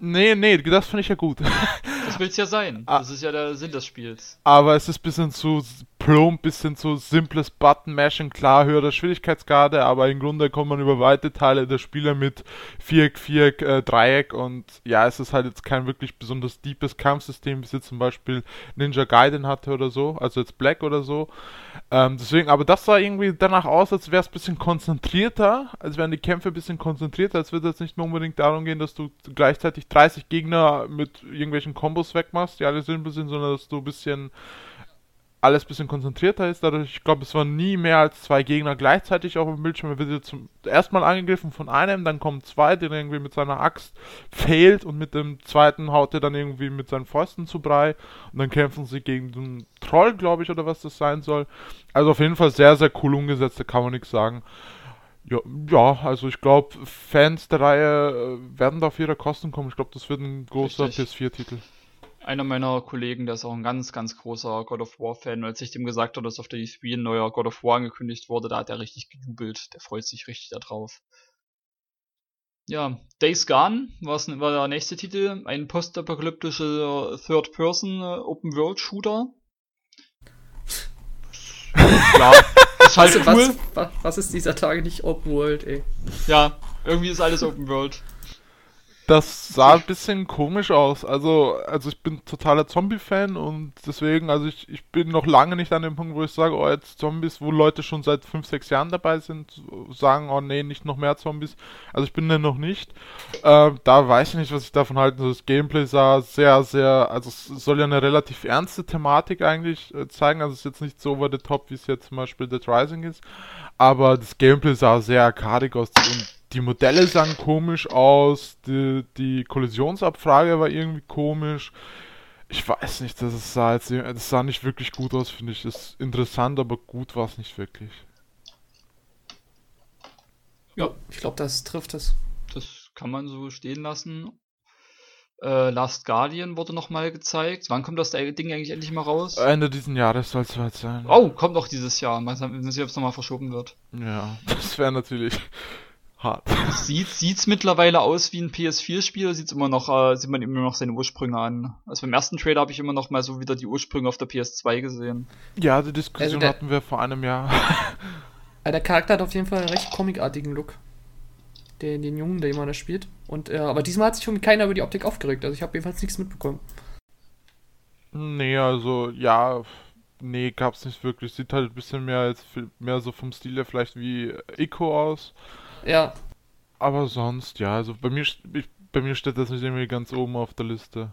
Nee, nee, das finde ich ja gut. Das will es ja sein. Ah. Das ist ja der Sinn des Spiels. Aber es ist ein bisschen zu plump, bisschen zu simples Button-Mashing, klar, höhere Schwierigkeitsgrade, aber im Grunde kommt man über weite Teile der Spiele mit Viereck, Viereck, äh, Dreieck und ja, es ist halt jetzt kein wirklich besonders deepes Kampfsystem, wie es jetzt zum Beispiel Ninja Gaiden hatte oder so, also jetzt Black oder so. Ähm, deswegen, aber das sah irgendwie danach aus, als wäre es ein bisschen konzentrierter, als wären die Kämpfe ein bisschen konzentrierter, als würde es nicht nur unbedingt darum gehen, dass du gleichzeitig 30 Gegner mit irgendwelchen Kombos wegmachst, die alle simpel sind, sondern dass du ein bisschen alles ein bisschen konzentrierter ist. Dadurch, ich glaube, es waren nie mehr als zwei Gegner gleichzeitig auf dem Bildschirm. Er wird zum ersten Mal angegriffen von einem, dann kommen zwei, der irgendwie mit seiner Axt fehlt und mit dem zweiten haut er dann irgendwie mit seinen Fäusten zu Brei und dann kämpfen sie gegen den Troll, glaube ich, oder was das sein soll. Also auf jeden Fall sehr, sehr cool umgesetzt, da kann man nichts sagen. Ja, ja, also ich glaube, Fans der Reihe äh, werden da auf ihre Kosten kommen. Ich glaube, das wird ein großer PS4-Titel einer meiner Kollegen, der ist auch ein ganz, ganz großer God of War-Fan. Als ich dem gesagt habe, dass auf der E3 ein neuer God of War angekündigt wurde, da hat er richtig gejubelt. Der freut sich richtig darauf. Ja, Days Gone war der nächste Titel. Ein postapokalyptischer Third-Person äh, Open-World-Shooter. ja, ist halt cool. Was, was, ist dieser Tage nicht Open World, ey? Ja, irgendwie ist alles Open World. Das sah ein bisschen komisch aus. Also, also ich bin totaler Zombie-Fan und deswegen, also ich, ich bin noch lange nicht an dem Punkt, wo ich sage, oh, jetzt Zombies, wo Leute schon seit 5, 6 Jahren dabei sind, sagen, oh nee, nicht noch mehr Zombies. Also ich bin da noch nicht. Äh, da weiß ich nicht, was ich davon halte. Also das Gameplay sah sehr, sehr, also es soll ja eine relativ ernste Thematik eigentlich äh, zeigen. Also es ist jetzt nicht so over the top, wie es jetzt zum Beispiel Dead Rising ist. Aber das Gameplay sah sehr arkadig aus und die Modelle sahen komisch aus, die, die Kollisionsabfrage war irgendwie komisch. Ich weiß nicht, das sah jetzt das sah nicht wirklich gut aus, finde ich. Das ist interessant, aber gut war es nicht wirklich. Ja, ich glaube, das trifft es. Das kann man so stehen lassen. Äh, Last Guardian wurde nochmal gezeigt. Wann kommt das Ding eigentlich endlich mal raus? Ende diesen Jahres soll es soweit sein. Oh, kommt noch dieses Jahr. Mal sehen, ob es nochmal verschoben wird. Ja, das wäre natürlich hart. Sieht sieht's mittlerweile aus wie ein PS4-Spiel oder sieht's immer noch, äh, sieht man immer noch seine Ursprünge an? Also beim ersten Trailer habe ich immer noch mal so wieder die Ursprünge auf der PS2 gesehen. Ja, die Diskussion also der, hatten wir vor einem Jahr. der Charakter hat auf jeden Fall einen recht comicartigen Look. Den, den Jungen, der immer da spielt. Und, äh, aber diesmal hat sich schon keiner über die Optik aufgeregt. Also ich habe jedenfalls nichts mitbekommen. Nee, also ja, nee, gab's nicht wirklich. Sieht halt ein bisschen mehr als mehr so vom Stil her vielleicht wie Ico aus. Ja. Aber sonst, ja, also bei mir, ich, bei mir steht das nicht irgendwie ganz oben auf der Liste.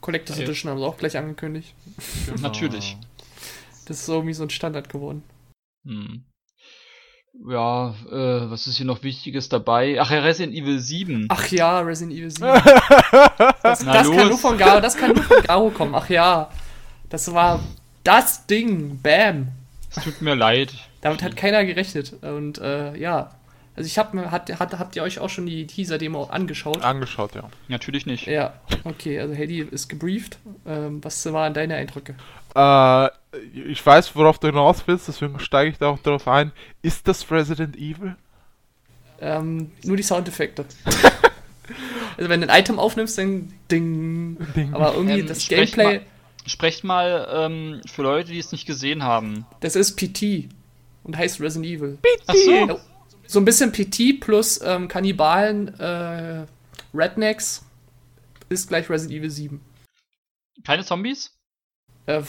Collectors Edition haben sie auch gleich angekündigt. Genau. Natürlich. Das ist irgendwie so ein Standard geworden. Hm. Ja, äh, was ist hier noch Wichtiges dabei? Ach ja, Resident Evil 7. Ach ja, Resident Evil 7. das, das kann nur von Garo, das kann nur von Garo kommen. Ach ja. Das war das Ding. Bam. Es tut mir leid. Damit hat keiner gerechnet. Und äh, ja, Also ich habe hat, hat, habt ihr euch auch schon die Teaser-Demo angeschaut? Angeschaut, ja. Natürlich nicht. Ja, okay, also Hedy ist gebrieft. Ähm, was waren deine Eindrücke? Äh, ich weiß, worauf du hinaus willst, deswegen steige ich da auch darauf ein. Ist das Resident Evil? Ähm, nur die Soundeffekte. also wenn du ein Item aufnimmst, dann ding. ding. Aber irgendwie ähm, das Gameplay. Mal, sprecht mal ähm, für Leute, die es nicht gesehen haben. Das ist PT und heißt Resident Evil. Ach so. so ein bisschen PT plus ähm, Kannibalen, äh, Rednecks ist gleich Resident Evil 7. Keine Zombies? Äh,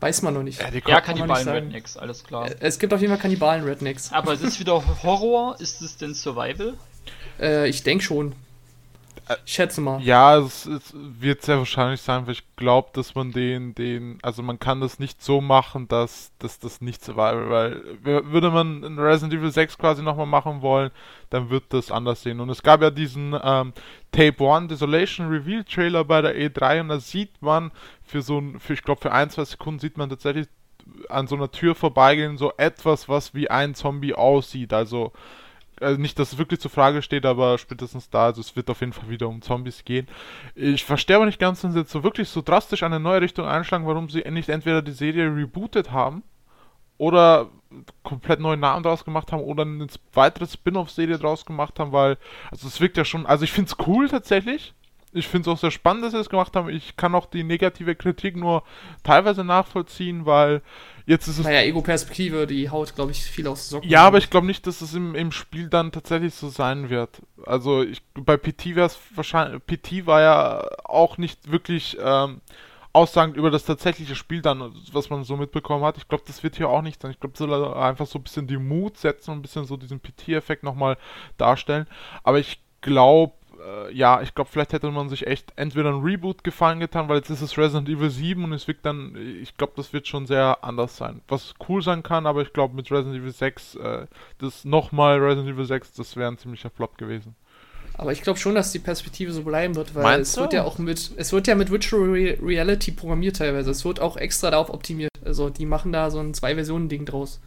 weiß man noch nicht. Ja, ja Kannibalen-Rednecks, alles klar. Äh, es gibt auf jeden Fall Kannibalen-Rednecks. Aber ist es wieder Horror? Ist es denn Survival? Äh, ich denke schon. Ich schätze mal. Ja, es, es, wird sehr wahrscheinlich sein, weil ich glaube, dass man den, den, also man kann das nicht so machen, dass, dass das nicht Survival, weil würde man Resident Evil 6 quasi nochmal machen wollen, dann wird das anders sehen. Und es gab ja diesen ähm, Tape 1 Desolation Reveal Trailer bei der E3 und da sieht man für so ein, für, ich glaube für ein, zwei Sekunden sieht man tatsächlich an so einer Tür vorbeigehen, so etwas, was wie ein Zombie aussieht. Also also nicht, dass es wirklich zur Frage steht, aber spätestens da, also es wird auf jeden Fall wieder um Zombies gehen. Ich verstehe aber nicht ganz, wenn sie jetzt so wirklich so drastisch eine neue Richtung einschlagen, warum sie nicht entweder die Serie rebootet haben oder komplett neuen Namen draus gemacht haben oder eine weitere Spin-off-Serie draus gemacht haben, weil, also es wirkt ja schon, also ich finde es cool tatsächlich. Ich finde es auch sehr spannend, dass sie es gemacht haben. Ich kann auch die negative Kritik nur teilweise nachvollziehen, weil Jetzt ist es. Naja, Ego-Perspektive, die haut, glaube ich, viel aus Socken. Ja, aber ich glaube nicht, dass es im, im Spiel dann tatsächlich so sein wird. Also ich, bei PT wäre es wahrscheinlich. PT war ja auch nicht wirklich ähm, aussagend über das tatsächliche Spiel dann, was man so mitbekommen hat. Ich glaube, das wird hier auch nicht sein. Ich glaube, soll einfach so ein bisschen die Mut setzen und ein bisschen so diesen PT-Effekt nochmal darstellen. Aber ich glaube, äh, ja, ich glaube, vielleicht hätte man sich echt entweder ein Reboot gefallen getan, weil jetzt ist es Resident Evil 7 und es wirkt dann, ich glaube, das wird schon sehr anders sein. Was cool sein kann, aber ich glaube, mit Resident Evil 6, äh, das nochmal Resident Evil 6, das wäre ein ziemlicher Flop gewesen. Aber ich glaube schon, dass die Perspektive so bleiben wird, weil Meinst es du? wird ja auch mit, es wird ja mit Virtual Re Reality programmiert teilweise. Es wird auch extra darauf optimiert. Also die machen da so ein Zwei-Versionen-Ding draus.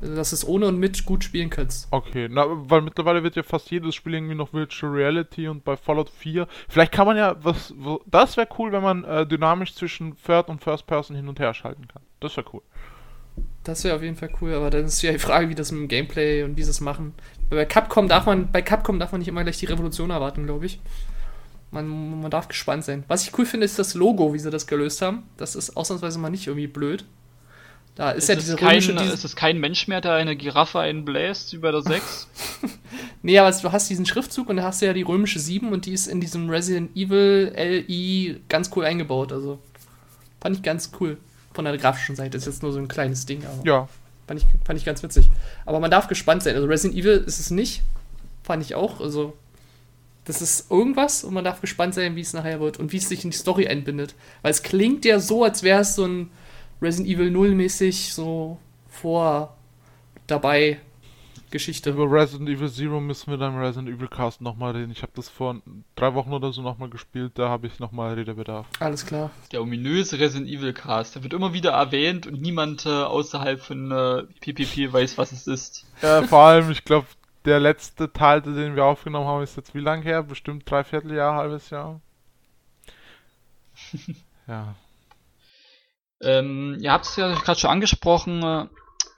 Also, dass es ohne und mit gut spielen kannst. Okay, na, weil mittlerweile wird ja fast jedes Spiel irgendwie noch Virtual Reality und bei Fallout 4. Vielleicht kann man ja, was, das wäre cool, wenn man äh, dynamisch zwischen Third und First Person hin und her schalten kann. Das wäre cool. Das wäre auf jeden Fall cool, aber dann ist ja die Frage, wie das mit dem Gameplay und wie sie es machen. Bei Capcom darf man, bei Capcom darf man nicht immer gleich die Revolution erwarten, glaube ich. Man, man darf gespannt sein. Was ich cool finde, ist das Logo, wie sie das gelöst haben. Das ist ausnahmsweise mal nicht irgendwie blöd. Da ist, ist ja diese kein, römische. Diese ist es kein Mensch mehr, der eine Giraffe einbläst, wie bei der 6? nee, aber du hast diesen Schriftzug und da hast du ja die römische 7 und die ist in diesem Resident Evil LI ganz cool eingebaut. Also fand ich ganz cool. Von der grafischen Seite ist jetzt nur so ein kleines Ding, aber. Ja. Fand ich, fand ich ganz witzig. Aber man darf gespannt sein. Also Resident Evil ist es nicht. Fand ich auch. Also. Das ist irgendwas und man darf gespannt sein, wie es nachher wird und wie es sich in die Story einbindet. Weil es klingt ja so, als wäre es so ein Resident Evil 0 mäßig so vor dabei Geschichte. Über Resident Evil Zero müssen wir dann im Resident Evil Cast nochmal reden. Ich habe das vor drei Wochen oder so nochmal gespielt, da habe ich nochmal Redebedarf. Alles klar. Der ominöse Resident Evil Cast, der wird immer wieder erwähnt und niemand äh, außerhalb von äh, PPP weiß, was es ist. Ja, vor allem, ich glaube, der letzte Teil, den wir aufgenommen haben, ist jetzt wie lang her? Bestimmt dreiviertel Jahr, halbes Jahr. ja. Ähm, ihr habt es ja gerade schon angesprochen,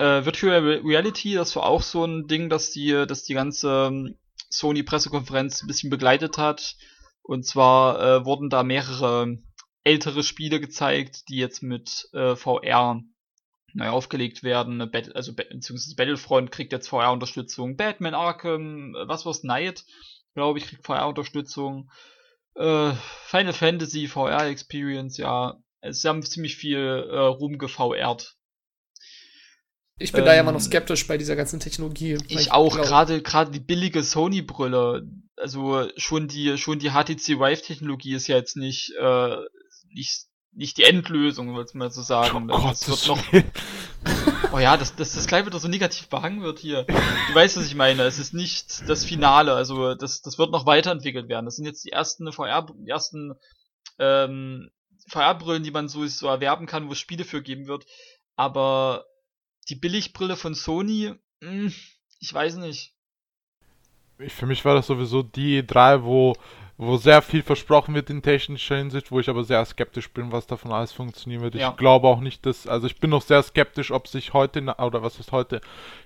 äh, Virtual Reality, das war auch so ein Ding, dass die, dass die ganze ähm, Sony-Pressekonferenz ein bisschen begleitet hat. Und zwar äh, wurden da mehrere ältere Spiele gezeigt, die jetzt mit äh, VR neu aufgelegt werden. also beziehungsweise Battlefront kriegt jetzt VR-Unterstützung. Batman Arkham, äh, was war's, Night, glaube ich, kriegt VR-Unterstützung. Äh, Final Fantasy VR Experience, ja, sie haben ziemlich viel äh, Ruhm geVRt. Ich bin ähm, da ja immer noch ähm, skeptisch bei dieser ganzen Technologie. Ich, ich auch, gerade gerade die billige Sony Brille, also schon die schon die HTC Vive Technologie ist ja jetzt nicht äh, nicht nicht die Endlösung, würde ich mal so sagen. Oh das wird noch Oh ja, dass das, das gleich wieder so negativ behangen wird hier. Du weißt, was ich meine. Es ist nicht das Finale, also das das wird noch weiterentwickelt werden. Das sind jetzt die ersten VR die ersten ähm, VR-Brillen, die man so, so erwerben kann, wo es Spiele für geben wird. Aber die Billigbrille von Sony, mh, hm, ich weiß nicht. ich, für mich war das sowieso die E3, wo wo sehr viel versprochen wird in technischer Hinsicht, wo ich aber sehr skeptisch bin, was davon alles funktionieren wird. Ja. Ich glaube auch nicht, dass, also ich bin noch sehr skeptisch, ob sich heute, oder was ist heute,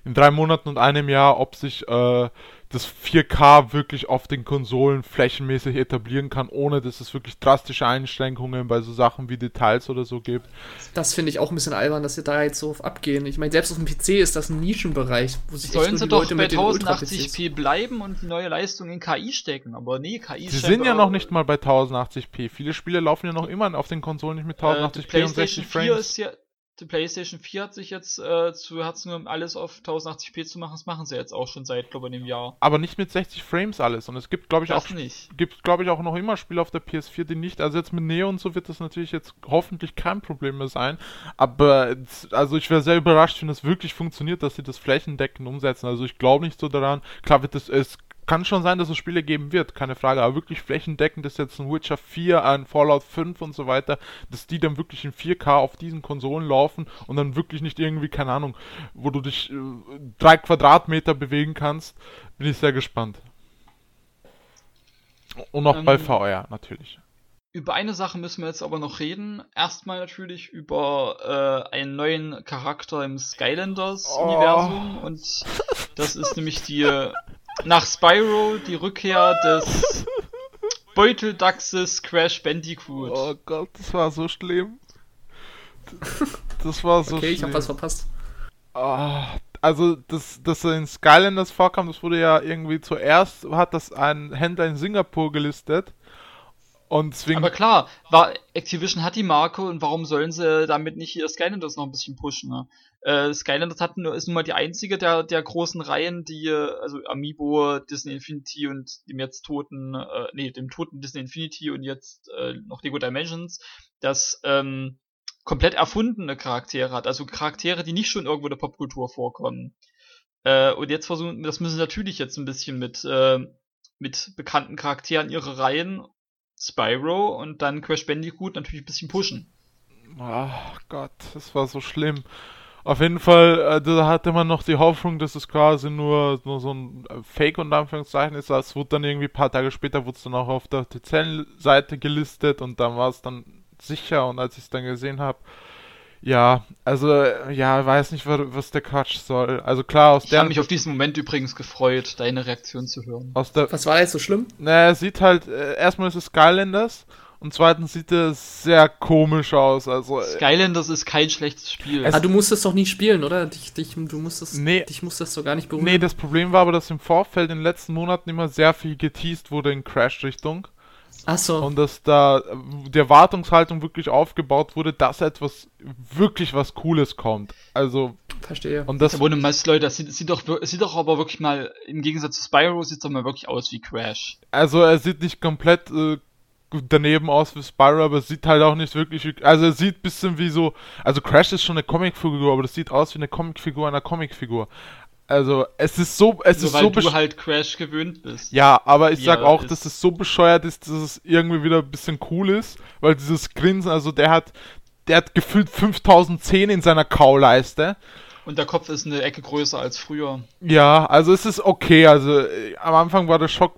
in drei Monaten und einem Jahr, ob sich äh, das 4K wirklich auf den Konsolen flächenmäßig etablieren kann, ohne dass es wirklich drastische Einschränkungen bei so Sachen wie Details oder so gibt. Das finde ich auch ein bisschen albern, dass sie da jetzt so abgehen. Ich meine, selbst auf dem PC ist das ein Nischenbereich, wo sich Sollen sie doch Leute bei 1080p bleiben und die neue Leistung in KI stecken, aber nee, KI Sie sind ja noch nicht mal bei 1080p. Viele Spiele laufen ja noch immer auf den Konsolen nicht mit 1080p äh, und 60 Frames. Ist ja die PlayStation 4 hat sich jetzt äh, zu Herzen genommen, alles auf 1080p zu machen. Das machen sie jetzt auch schon seit, glaube ich, einem Jahr. Aber nicht mit 60 Frames alles. Und es gibt, glaube ich, das auch nicht. gibt, glaube ich, auch noch immer Spiele auf der PS4, die nicht. Also jetzt mit Neo und so wird das natürlich jetzt hoffentlich kein Problem mehr sein. Aber also ich wäre sehr überrascht, wenn das wirklich funktioniert, dass sie das flächendeckend umsetzen. Also ich glaube nicht so daran. Klar wird es, es kann schon sein, dass es Spiele geben wird, keine Frage, aber wirklich flächendeckend ist jetzt ein Witcher 4, ein Fallout 5 und so weiter, dass die dann wirklich in 4K auf diesen Konsolen laufen und dann wirklich nicht irgendwie, keine Ahnung, wo du dich äh, drei Quadratmeter bewegen kannst, bin ich sehr gespannt. Und auch ähm, bei VR natürlich. Über eine Sache müssen wir jetzt aber noch reden. Erstmal natürlich über äh, einen neuen Charakter im Skylanders-Universum. Oh. Und das ist nämlich die nach Spyro die Rückkehr des Beuteldachses Crash Bandicoot. Oh Gott, das war so schlimm. Das war so okay, schlimm. Okay, ich hab was verpasst. Oh, also, dass, dass er in Skylanders vorkam, das wurde ja irgendwie zuerst, hat das ein Händler in Singapur gelistet. Und deswegen Aber klar, war, Activision hat die Marke und warum sollen sie damit nicht hier Skylanders noch ein bisschen pushen? Ne? Äh, Skylanders hat nur, ist nun mal die einzige der, der großen Reihen, die, also Amiibo, Disney Infinity und dem jetzt toten, äh, nee, dem toten Disney Infinity und jetzt äh, noch Lego Dimensions, das ähm, komplett erfundene Charaktere hat. Also Charaktere, die nicht schon irgendwo in der Popkultur vorkommen. Äh, und jetzt versuchen, das müssen sie natürlich jetzt ein bisschen mit, äh, mit bekannten Charakteren ihre Reihen Spyro und dann Crash Bandicoot natürlich ein bisschen pushen. Ach Gott, das war so schlimm. Auf jeden Fall, äh, da hatte man noch die Hoffnung, dass es quasi nur, nur so ein äh, Fake und Anführungszeichen ist. Das wurde dann irgendwie ein paar Tage später wurde es dann auch auf der offiziellen gelistet und dann war es dann sicher und als ich es dann gesehen habe, ja, also, ja, weiß nicht, was der Quatsch soll. Also klar, aus ich der. Ich habe mich auf diesen Moment übrigens gefreut, deine Reaktion zu hören. Aus der, was war jetzt so schlimm? Naja, sieht halt, äh, erstmal ist es Skylanders und zweitens sieht es sehr komisch aus. Also, äh, Skylanders ist kein schlechtes Spiel. Ah, du musst es doch nie spielen, oder? Dich, dich, du musst es, nee, dich muss das doch gar nicht berühren. Nee, das Problem war aber, dass im Vorfeld in den letzten Monaten immer sehr viel geteased wurde in Crash-Richtung. Ach so. Und dass da die Erwartungshaltung wirklich aufgebaut wurde, dass etwas wirklich was Cooles kommt. Also. Verstehe. Und das. Ohne Mist, Leute, das sieht, sieht, doch, sieht doch aber wirklich mal, im Gegensatz zu Spyro, sieht es doch mal wirklich aus wie Crash. Also, er sieht nicht komplett äh, daneben aus wie Spyro, aber es sieht halt auch nicht wirklich wie, also er sieht ein bisschen wie so, also Crash ist schon eine Comicfigur, aber das sieht aus wie eine Comicfigur einer Comicfigur. Also, es ist so, es Nur ist weil so du halt Crash gewöhnt bist. Ja, aber ich sag auch, ist. dass es so bescheuert ist, dass es irgendwie wieder ein bisschen cool ist, weil dieses Grinsen, also der hat, der hat gefühlt 5010 in seiner Kauleiste. Und der Kopf ist eine Ecke größer als früher. Ja, also es ist okay, also äh, am Anfang war der Schock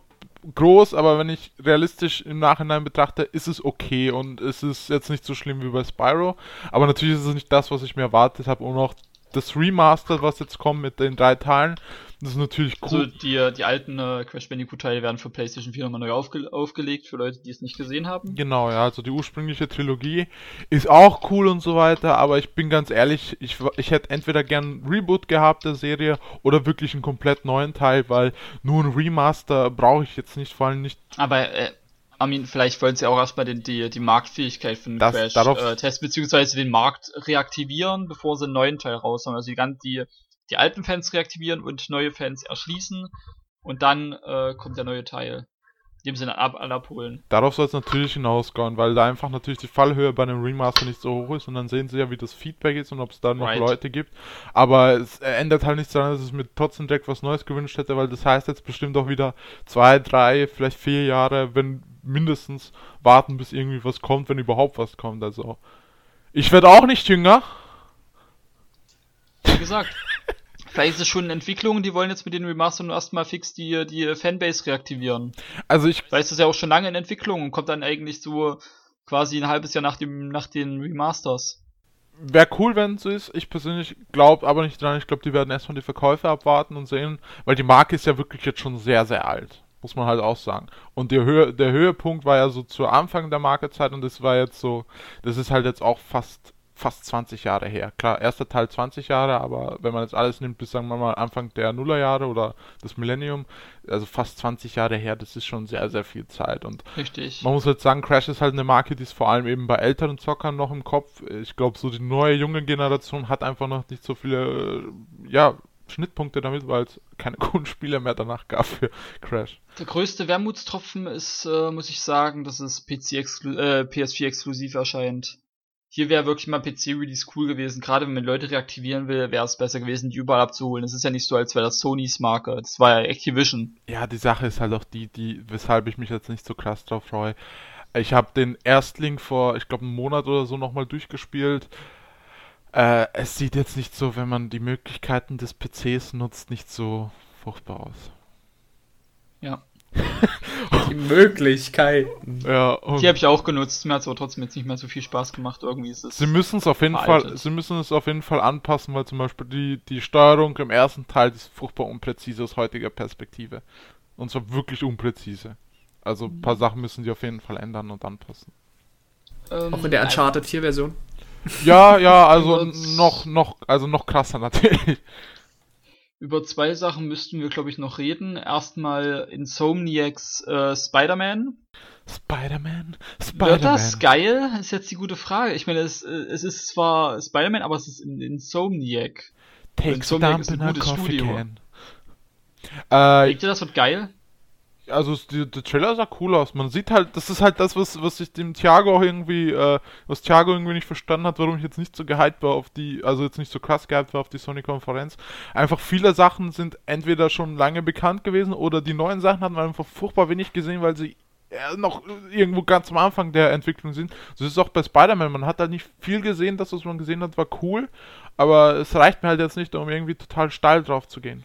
groß, aber wenn ich realistisch im Nachhinein betrachte, ist es okay und es ist jetzt nicht so schlimm wie bei Spyro. Aber natürlich ist es nicht das, was ich mir erwartet habe und auch das Remaster, was jetzt kommt mit den drei Teilen, das ist natürlich cool. Also die, die alten äh, Crash Bandicoot-Teile werden für PlayStation 4 nochmal neu aufge aufgelegt, für Leute, die es nicht gesehen haben. Genau, ja, also die ursprüngliche Trilogie ist auch cool und so weiter, aber ich bin ganz ehrlich, ich, ich hätte entweder gern ein Reboot gehabt der Serie oder wirklich einen komplett neuen Teil, weil nur ein Remaster brauche ich jetzt nicht, vor allem nicht. Aber äh, Armin, vielleicht wollen sie auch erstmal den, die, die Marktfähigkeit von das, Crash äh, testen, beziehungsweise den Markt reaktivieren, bevor sie einen neuen Teil raus haben. Also die, die, die alten Fans reaktivieren und neue Fans erschließen und dann äh, kommt der neue Teil. Dem Sinne ab, alle abholen. Darauf soll es natürlich hinausgehen, weil da einfach natürlich die Fallhöhe bei einem Remaster nicht so hoch ist und dann sehen sie ja, wie das Feedback ist und ob es da noch right. Leute gibt. Aber es ändert halt nichts daran, dass es mir trotzdem direkt was Neues gewünscht hätte, weil das heißt jetzt bestimmt auch wieder zwei, drei, vielleicht vier Jahre, wenn mindestens warten, bis irgendwie was kommt, wenn überhaupt was kommt. Also, ich werde auch nicht jünger. Wie gesagt, Vielleicht ist es schon eine Entwicklung, die wollen jetzt mit den Remaster nur erstmal fix die, die Fanbase reaktivieren. Also ich. Vielleicht ist es ja auch schon lange in Entwicklung und kommt dann eigentlich so quasi ein halbes Jahr nach dem, nach den Remasters. Wäre cool, wenn es ist. Ich persönlich glaube aber nicht dran. Ich glaube, die werden erstmal die Verkäufe abwarten und sehen, weil die Marke ist ja wirklich jetzt schon sehr, sehr alt. Muss man halt auch sagen. Und der, Höhe, der Höhepunkt war ja so zu Anfang der Markezeit und das war jetzt so, das ist halt jetzt auch fast fast 20 Jahre her. Klar, erster Teil 20 Jahre, aber wenn man jetzt alles nimmt, bis sagen wir mal Anfang der Nullerjahre oder das Millennium, also fast 20 Jahre her, das ist schon sehr, sehr viel Zeit. Und Richtig. man muss jetzt sagen, Crash ist halt eine Marke, die ist vor allem eben bei älteren Zockern noch im Kopf. Ich glaube, so die neue junge Generation hat einfach noch nicht so viele, ja, Schnittpunkte damit, weil es keine coolen Spiele mehr danach gab für Crash. Der größte Wermutstropfen ist, äh, muss ich sagen, dass es PC äh, PS4 exklusiv erscheint hier wäre wirklich mal PC-Release cool gewesen. Gerade wenn man Leute reaktivieren will, wäre es besser gewesen, die überall abzuholen. Es ist ja nicht so, als wäre das Sonys Marke. Das war ja Activision. Ja, die Sache ist halt auch die, die, weshalb ich mich jetzt nicht so krass drauf freue. Ich habe den Erstling vor, ich glaube, einem Monat oder so nochmal durchgespielt. Äh, es sieht jetzt nicht so, wenn man die Möglichkeiten des PCs nutzt, nicht so furchtbar aus. Ja. Die Möglichkeiten. Ja, die habe ich auch genutzt. Mir hat es aber trotzdem jetzt nicht mehr so viel Spaß gemacht. Irgendwie ist es. Sie müssen es auf jeden veraltet. Fall, sie müssen es auf jeden Fall anpassen, weil zum Beispiel die, die Steuerung im ersten Teil ist furchtbar unpräzise aus heutiger Perspektive. Und zwar wirklich unpräzise. Also ein paar Sachen müssen sie auf jeden Fall ändern und anpassen. Ähm, auch in der Uncharted 4 Version. Ja, ja, also noch, noch, also noch krasser natürlich. Über zwei Sachen müssten wir, glaube ich, noch reden. Erstmal Insomniacs äh, Spider-Man. Spider-Man? Spider Wird das geil? Ist jetzt die gute Frage. Ich meine, es, äh, es ist zwar Spider-Man, aber es ist in Insomniac. Take Insomniac ist ein gutes Studio. Can. Äh, Denkt ihr, das wird geil? Also die, der Trailer sah cool aus. Man sieht halt, das ist halt das, was, was ich dem Thiago auch irgendwie, äh, was Thiago irgendwie nicht verstanden hat, warum ich jetzt nicht so gehypt war auf die, also jetzt nicht so krass gehypt war auf die Sony-Konferenz. Einfach viele Sachen sind entweder schon lange bekannt gewesen oder die neuen Sachen hat man einfach furchtbar wenig gesehen, weil sie äh, noch irgendwo ganz am Anfang der Entwicklung sind. So ist es auch bei Spider-Man. Man hat da nicht viel gesehen, das, was man gesehen hat, war cool, aber es reicht mir halt jetzt nicht, um irgendwie total steil drauf zu gehen.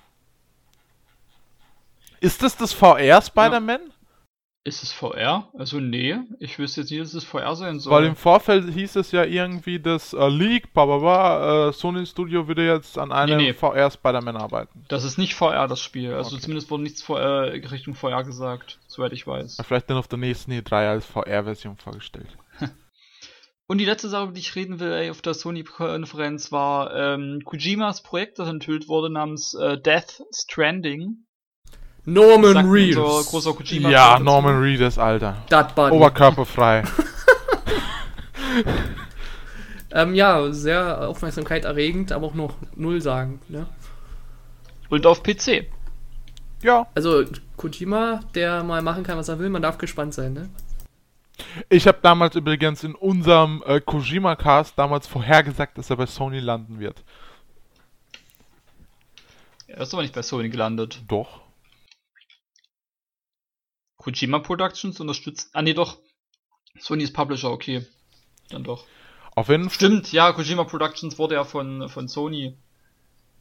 Ist das das VR Spider-Man? Ja. Ist es VR? Also nee, ich wüsste jetzt nicht, dass es VR sein soll. Weil im Vorfeld hieß es ja irgendwie, dass äh, League, bla, äh, Sony Studio würde jetzt an einem nee, nee. VR Spider-Man arbeiten. Das ist nicht VR, das Spiel. Also okay. zumindest wurde nichts VR, äh, Richtung VR gesagt, soweit ich weiß. Vielleicht dann auf der nächsten E3 als VR-Version vorgestellt. Und die letzte Sache, über die ich reden will, ey, auf der Sony-Konferenz war ähm, Kojimas Projekt, das enthüllt wurde, namens äh, Death Stranding. Norman Reedus. So großer Kojima ja, Norman Reedus, Alter. Oberkörperfrei. ähm, ja, sehr Aufmerksamkeit erregend, aber auch noch null sagen. Ne? Und auf PC. Ja. Also Kojima, der mal machen kann, was er will, man darf gespannt sein, ne? Ich habe damals übrigens in unserem äh, Kojima-Cast damals vorhergesagt, dass er bei Sony landen wird. Er ist aber nicht bei Sony gelandet. Doch. Kojima Productions unterstützt. Ah, nee, doch. Sony ist Publisher, okay. Dann doch. Auf jeden Stimmt, ja, Kojima Productions wurde ja von, von Sony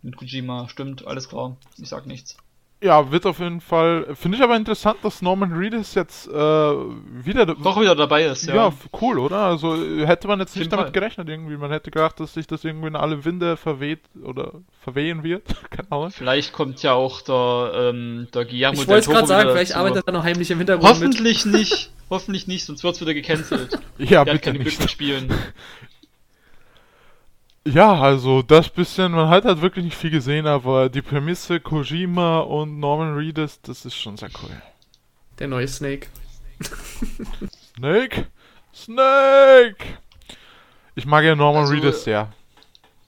mit Kojima. Stimmt, alles klar. Ich sag nichts. Ja, wird auf jeden Fall. Finde ich aber interessant, dass Norman Reedus jetzt äh, wieder. Doch wieder dabei ist, ja. Ja, cool, oder? Also hätte man jetzt nicht damit Fall. gerechnet irgendwie. Man hätte gedacht, dass sich das irgendwie in alle Winde verweht oder verwehen wird. Keine Ahnung. Vielleicht kommt ja auch der, ähm, der Guillermo Ich wollte gerade sagen, vielleicht arbeitet er noch heimlich im Hintergrund. Hoffentlich mit. nicht. Hoffentlich nicht, sonst wird's wieder gecancelt. ja, Der bitte hat keine nicht. spielen. Ja, also das bisschen, man hat halt wirklich nicht viel gesehen, aber die Prämisse Kojima und Norman Reedus, das ist schon sehr cool. Der neue Snake. Snake? Snake! Ich mag ja Norman also, Reedus sehr.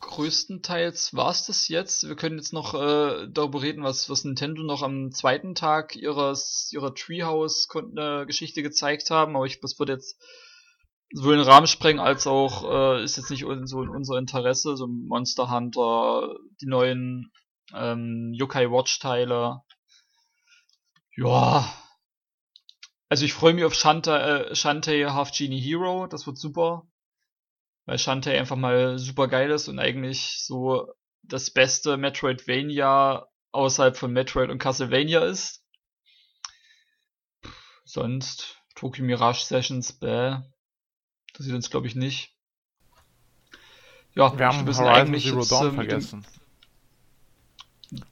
Größtenteils war es das jetzt. Wir können jetzt noch äh, darüber reden, was, was Nintendo noch am zweiten Tag ihres, ihrer Treehouse-Geschichte gezeigt haben, aber ich, das wird jetzt sowohl den Rahmen sprengen als auch äh, ist jetzt nicht so in unser Interesse, so Monster Hunter, die neuen ähm, Yokai Watch Teile. Ja. Also ich freue mich auf Shanta, äh, Shantae Half Genie Hero, das wird super. Weil Shantae einfach mal super geil ist und eigentlich so das beste Metroidvania außerhalb von Metroid und Castlevania ist. Sonst Tokyo Mirage Sessions, bäh. Das sieht uns, glaube ich, nicht. Ja, wir haben Horizon Zero Dawn äh, vergessen.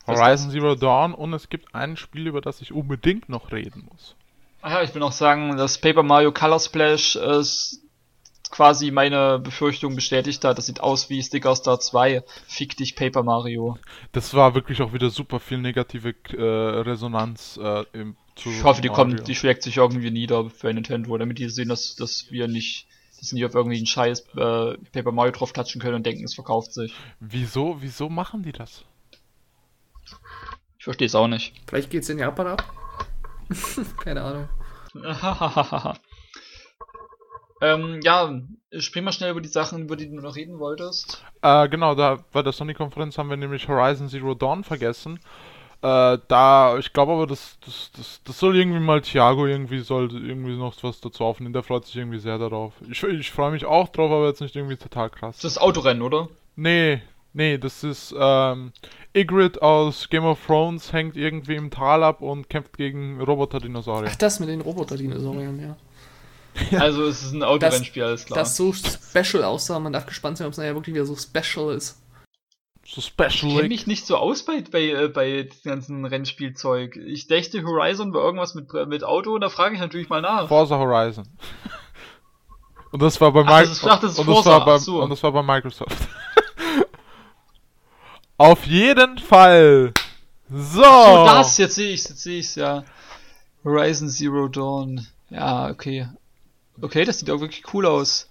Horizon Zero Dawn und es gibt ein Spiel, über das ich unbedingt noch reden muss. Ach ja, ich will noch sagen, dass Paper Mario Color Splash ist quasi meine Befürchtung bestätigt hat. Das sieht aus wie Sticker Star 2. Fick dich, Paper Mario. Das war wirklich auch wieder super viel negative äh, Resonanz äh, im zu Ich hoffe, die Mario. kommt, die schlägt sich irgendwie nieder für Nintendo, damit die sehen, dass, dass wir nicht, dass sie nicht auf irgendwie einen Scheiß äh, Paper Mario drauf touchen können und denken, es verkauft sich. Wieso, wieso machen die das? Ich verstehe es auch nicht. Vielleicht geht es in Japan ab. Keine Ahnung. ähm, ja, sprich mal schnell über die Sachen, über die du noch reden wolltest. Äh, genau, da bei der Sony-Konferenz haben wir nämlich Horizon Zero Dawn vergessen. Äh, da, ich glaube aber, das, das, das, das soll irgendwie mal Thiago irgendwie soll irgendwie noch was dazu aufnehmen. Der freut sich irgendwie sehr darauf. Ich, ich freue mich auch drauf, aber jetzt nicht irgendwie total krass. Das ist Autorennen, oder? Nee, nee, das ist ähm, Ygritte aus Game of Thrones hängt irgendwie im Tal ab und kämpft gegen Roboter-Dinosaurier. Ach, das mit den Roboter-Dinosauriern, ja. Also es ist ein Autorennspiel, alles klar. Das so special aussah, man darf gespannt sein, ob es nachher wirklich wieder so special ist so Special. Ich kenne mich nicht so aus bei, bei, äh, bei dem ganzen Rennspielzeug. Ich dachte, Horizon war irgendwas mit, mit Auto und da frage ich natürlich mal nach. Forza Horizon. Und das war bei Microsoft. Und das war bei Microsoft. Auf jeden Fall. So. so das, jetzt sehe ich jetzt sehe ich's, ja. Horizon Zero Dawn. Ja, okay. Okay, das sieht auch wirklich cool aus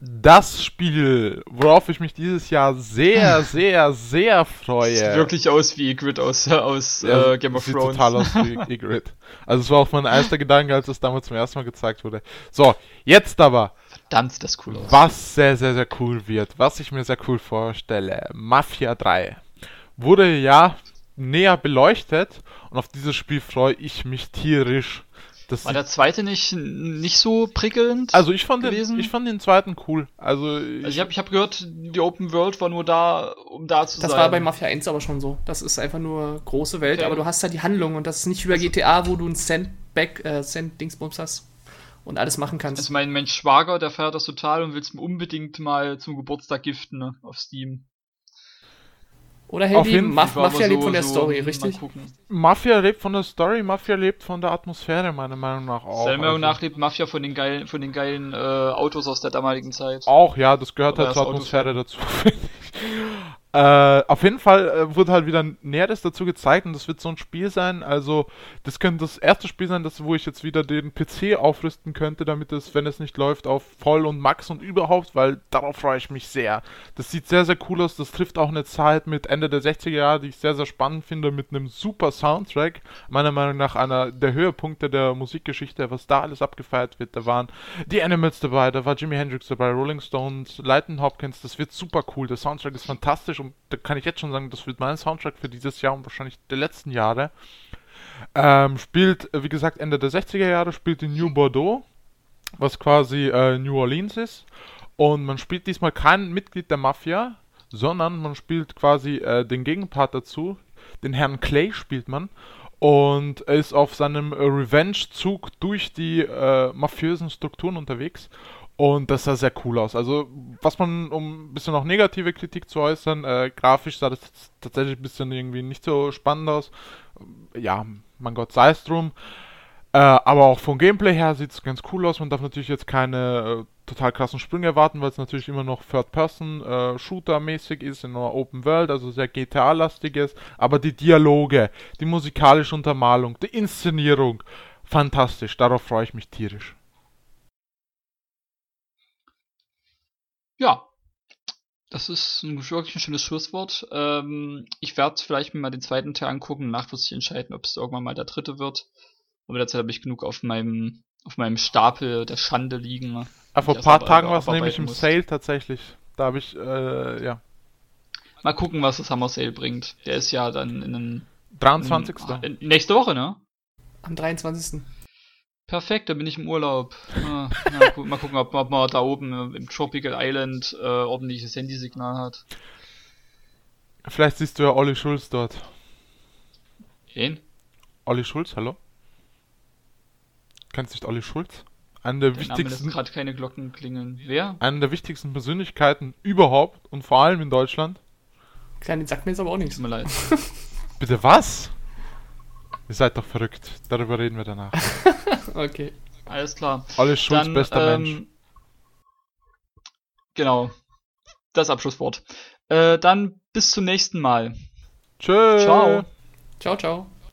das Spiel, worauf ich mich dieses Jahr sehr, sehr, sehr freue. Sieht wirklich aus wie Ygritte aus, aus ja, äh, Game of sieht Thrones. Sieht total aus wie Ygritte. Also es war auch mein erster Gedanke, als es damals zum ersten Mal gezeigt wurde. So, jetzt aber. Verdammt, das cool aus. Was sehr, sehr, sehr cool wird, was ich mir sehr cool vorstelle. Mafia 3 wurde ja näher beleuchtet und auf dieses Spiel freue ich mich tierisch. Das War der zweite nicht, nicht so prickelnd? Also ich fand, den, ich fand den zweiten cool. Also ich, also ich habe ich hab gehört, die Open World war nur da, um da zu das sein. Das war bei Mafia 1 aber schon so. Das ist einfach nur große Welt, okay. aber du hast da die Handlung und das ist nicht wie bei GTA, wo du ein Cent-Back, äh, Cent-Dingsbums hast und alles machen kannst. Also mein, mein Schwager, der feiert das total und will es unbedingt mal zum Geburtstag giften ne, auf Steam. Oder Handy, Maf Mafia so, lebt von der so, Story, richtig? Mafia lebt von der Story, Mafia lebt von der Atmosphäre, meiner Meinung nach auch. Seiner Meinung also. nach lebt Mafia von den geilen, von den geilen äh, Autos aus der damaligen Zeit. Auch, ja, das gehört Oder halt zur Atmosphäre dazu. Äh, auf jeden Fall äh, wurde halt wieder Näheres dazu gezeigt und das wird so ein Spiel sein. Also, das könnte das erste Spiel sein, das, wo ich jetzt wieder den PC aufrüsten könnte, damit es, wenn es nicht läuft, auf Voll und Max und überhaupt, weil darauf freue ich mich sehr. Das sieht sehr, sehr cool aus. Das trifft auch eine Zeit mit Ende der 60er Jahre, die ich sehr, sehr spannend finde, mit einem super Soundtrack. Meiner Meinung nach einer der Höhepunkte der Musikgeschichte, was da alles abgefeiert wird. Da waren die Animals dabei, da war Jimi Hendrix dabei, Rolling Stones, Leighton Hopkins. Das wird super cool. Der Soundtrack ist fantastisch und da kann ich jetzt schon sagen, das wird mein Soundtrack für dieses Jahr und wahrscheinlich der letzten Jahre. Ähm, spielt, wie gesagt, Ende der 60er Jahre, spielt in New Bordeaux, was quasi äh, New Orleans ist. Und man spielt diesmal kein Mitglied der Mafia, sondern man spielt quasi äh, den Gegenpart dazu. Den Herrn Clay spielt man und ist auf seinem äh, Revenge-Zug durch die äh, mafiösen Strukturen unterwegs und das sah sehr cool aus. Also, was man, um ein bisschen noch negative Kritik zu äußern, äh, grafisch sah das tatsächlich ein bisschen irgendwie nicht so spannend aus. Ja, mein Gott, sei es drum. Äh, aber auch vom Gameplay her sieht es ganz cool aus. Man darf natürlich jetzt keine äh, total krassen Sprünge erwarten, weil es natürlich immer noch Third-Person-Shooter-mäßig ist, in einer Open World, also sehr GTA-lastig ist. Aber die Dialoge, die musikalische Untermalung, die Inszenierung, fantastisch. Darauf freue ich mich tierisch. Ja, das ist ein, wirklich ein schönes Schlusswort. Ähm, ich werde vielleicht mir mal den zweiten Teil angucken und nachfristig entscheiden, ob es irgendwann mal der dritte wird. Aber derzeit habe ich genug auf meinem, auf meinem Stapel der Schande liegen. Ja, ah, vor ein paar Tagen war es nämlich im muss. Sale tatsächlich. Da habe ich, äh, ja. Mal gucken, was das Hammer Sale bringt. Der ist ja dann in den. 23. In, in, nächste Woche, ne? Am 23. Perfekt, da bin ich im Urlaub. Ah, na, gu mal gucken, ob, ob, man da oben im Tropical Island äh, ordentliches Handysignal hat. Vielleicht siehst du ja Olli Schulz dort. Wen? Olli Schulz, hallo? Kennst du nicht Olli Schulz? Einer der, Der wichtigsten, gerade keine Glocken klingeln. Wer? einer der wichtigsten Persönlichkeiten überhaupt und vor allem in Deutschland. Kleine sagt mir jetzt aber auch nichts. Tut mir leid. Bitte was? Ihr seid doch verrückt. Darüber reden wir danach. Okay. Alles klar. Olli Schulz, Dann, bester ähm, Mensch. Genau. Das Abschlusswort. Äh, dann bis zum nächsten Mal. Tschö. Ciao. Ciao, ciao.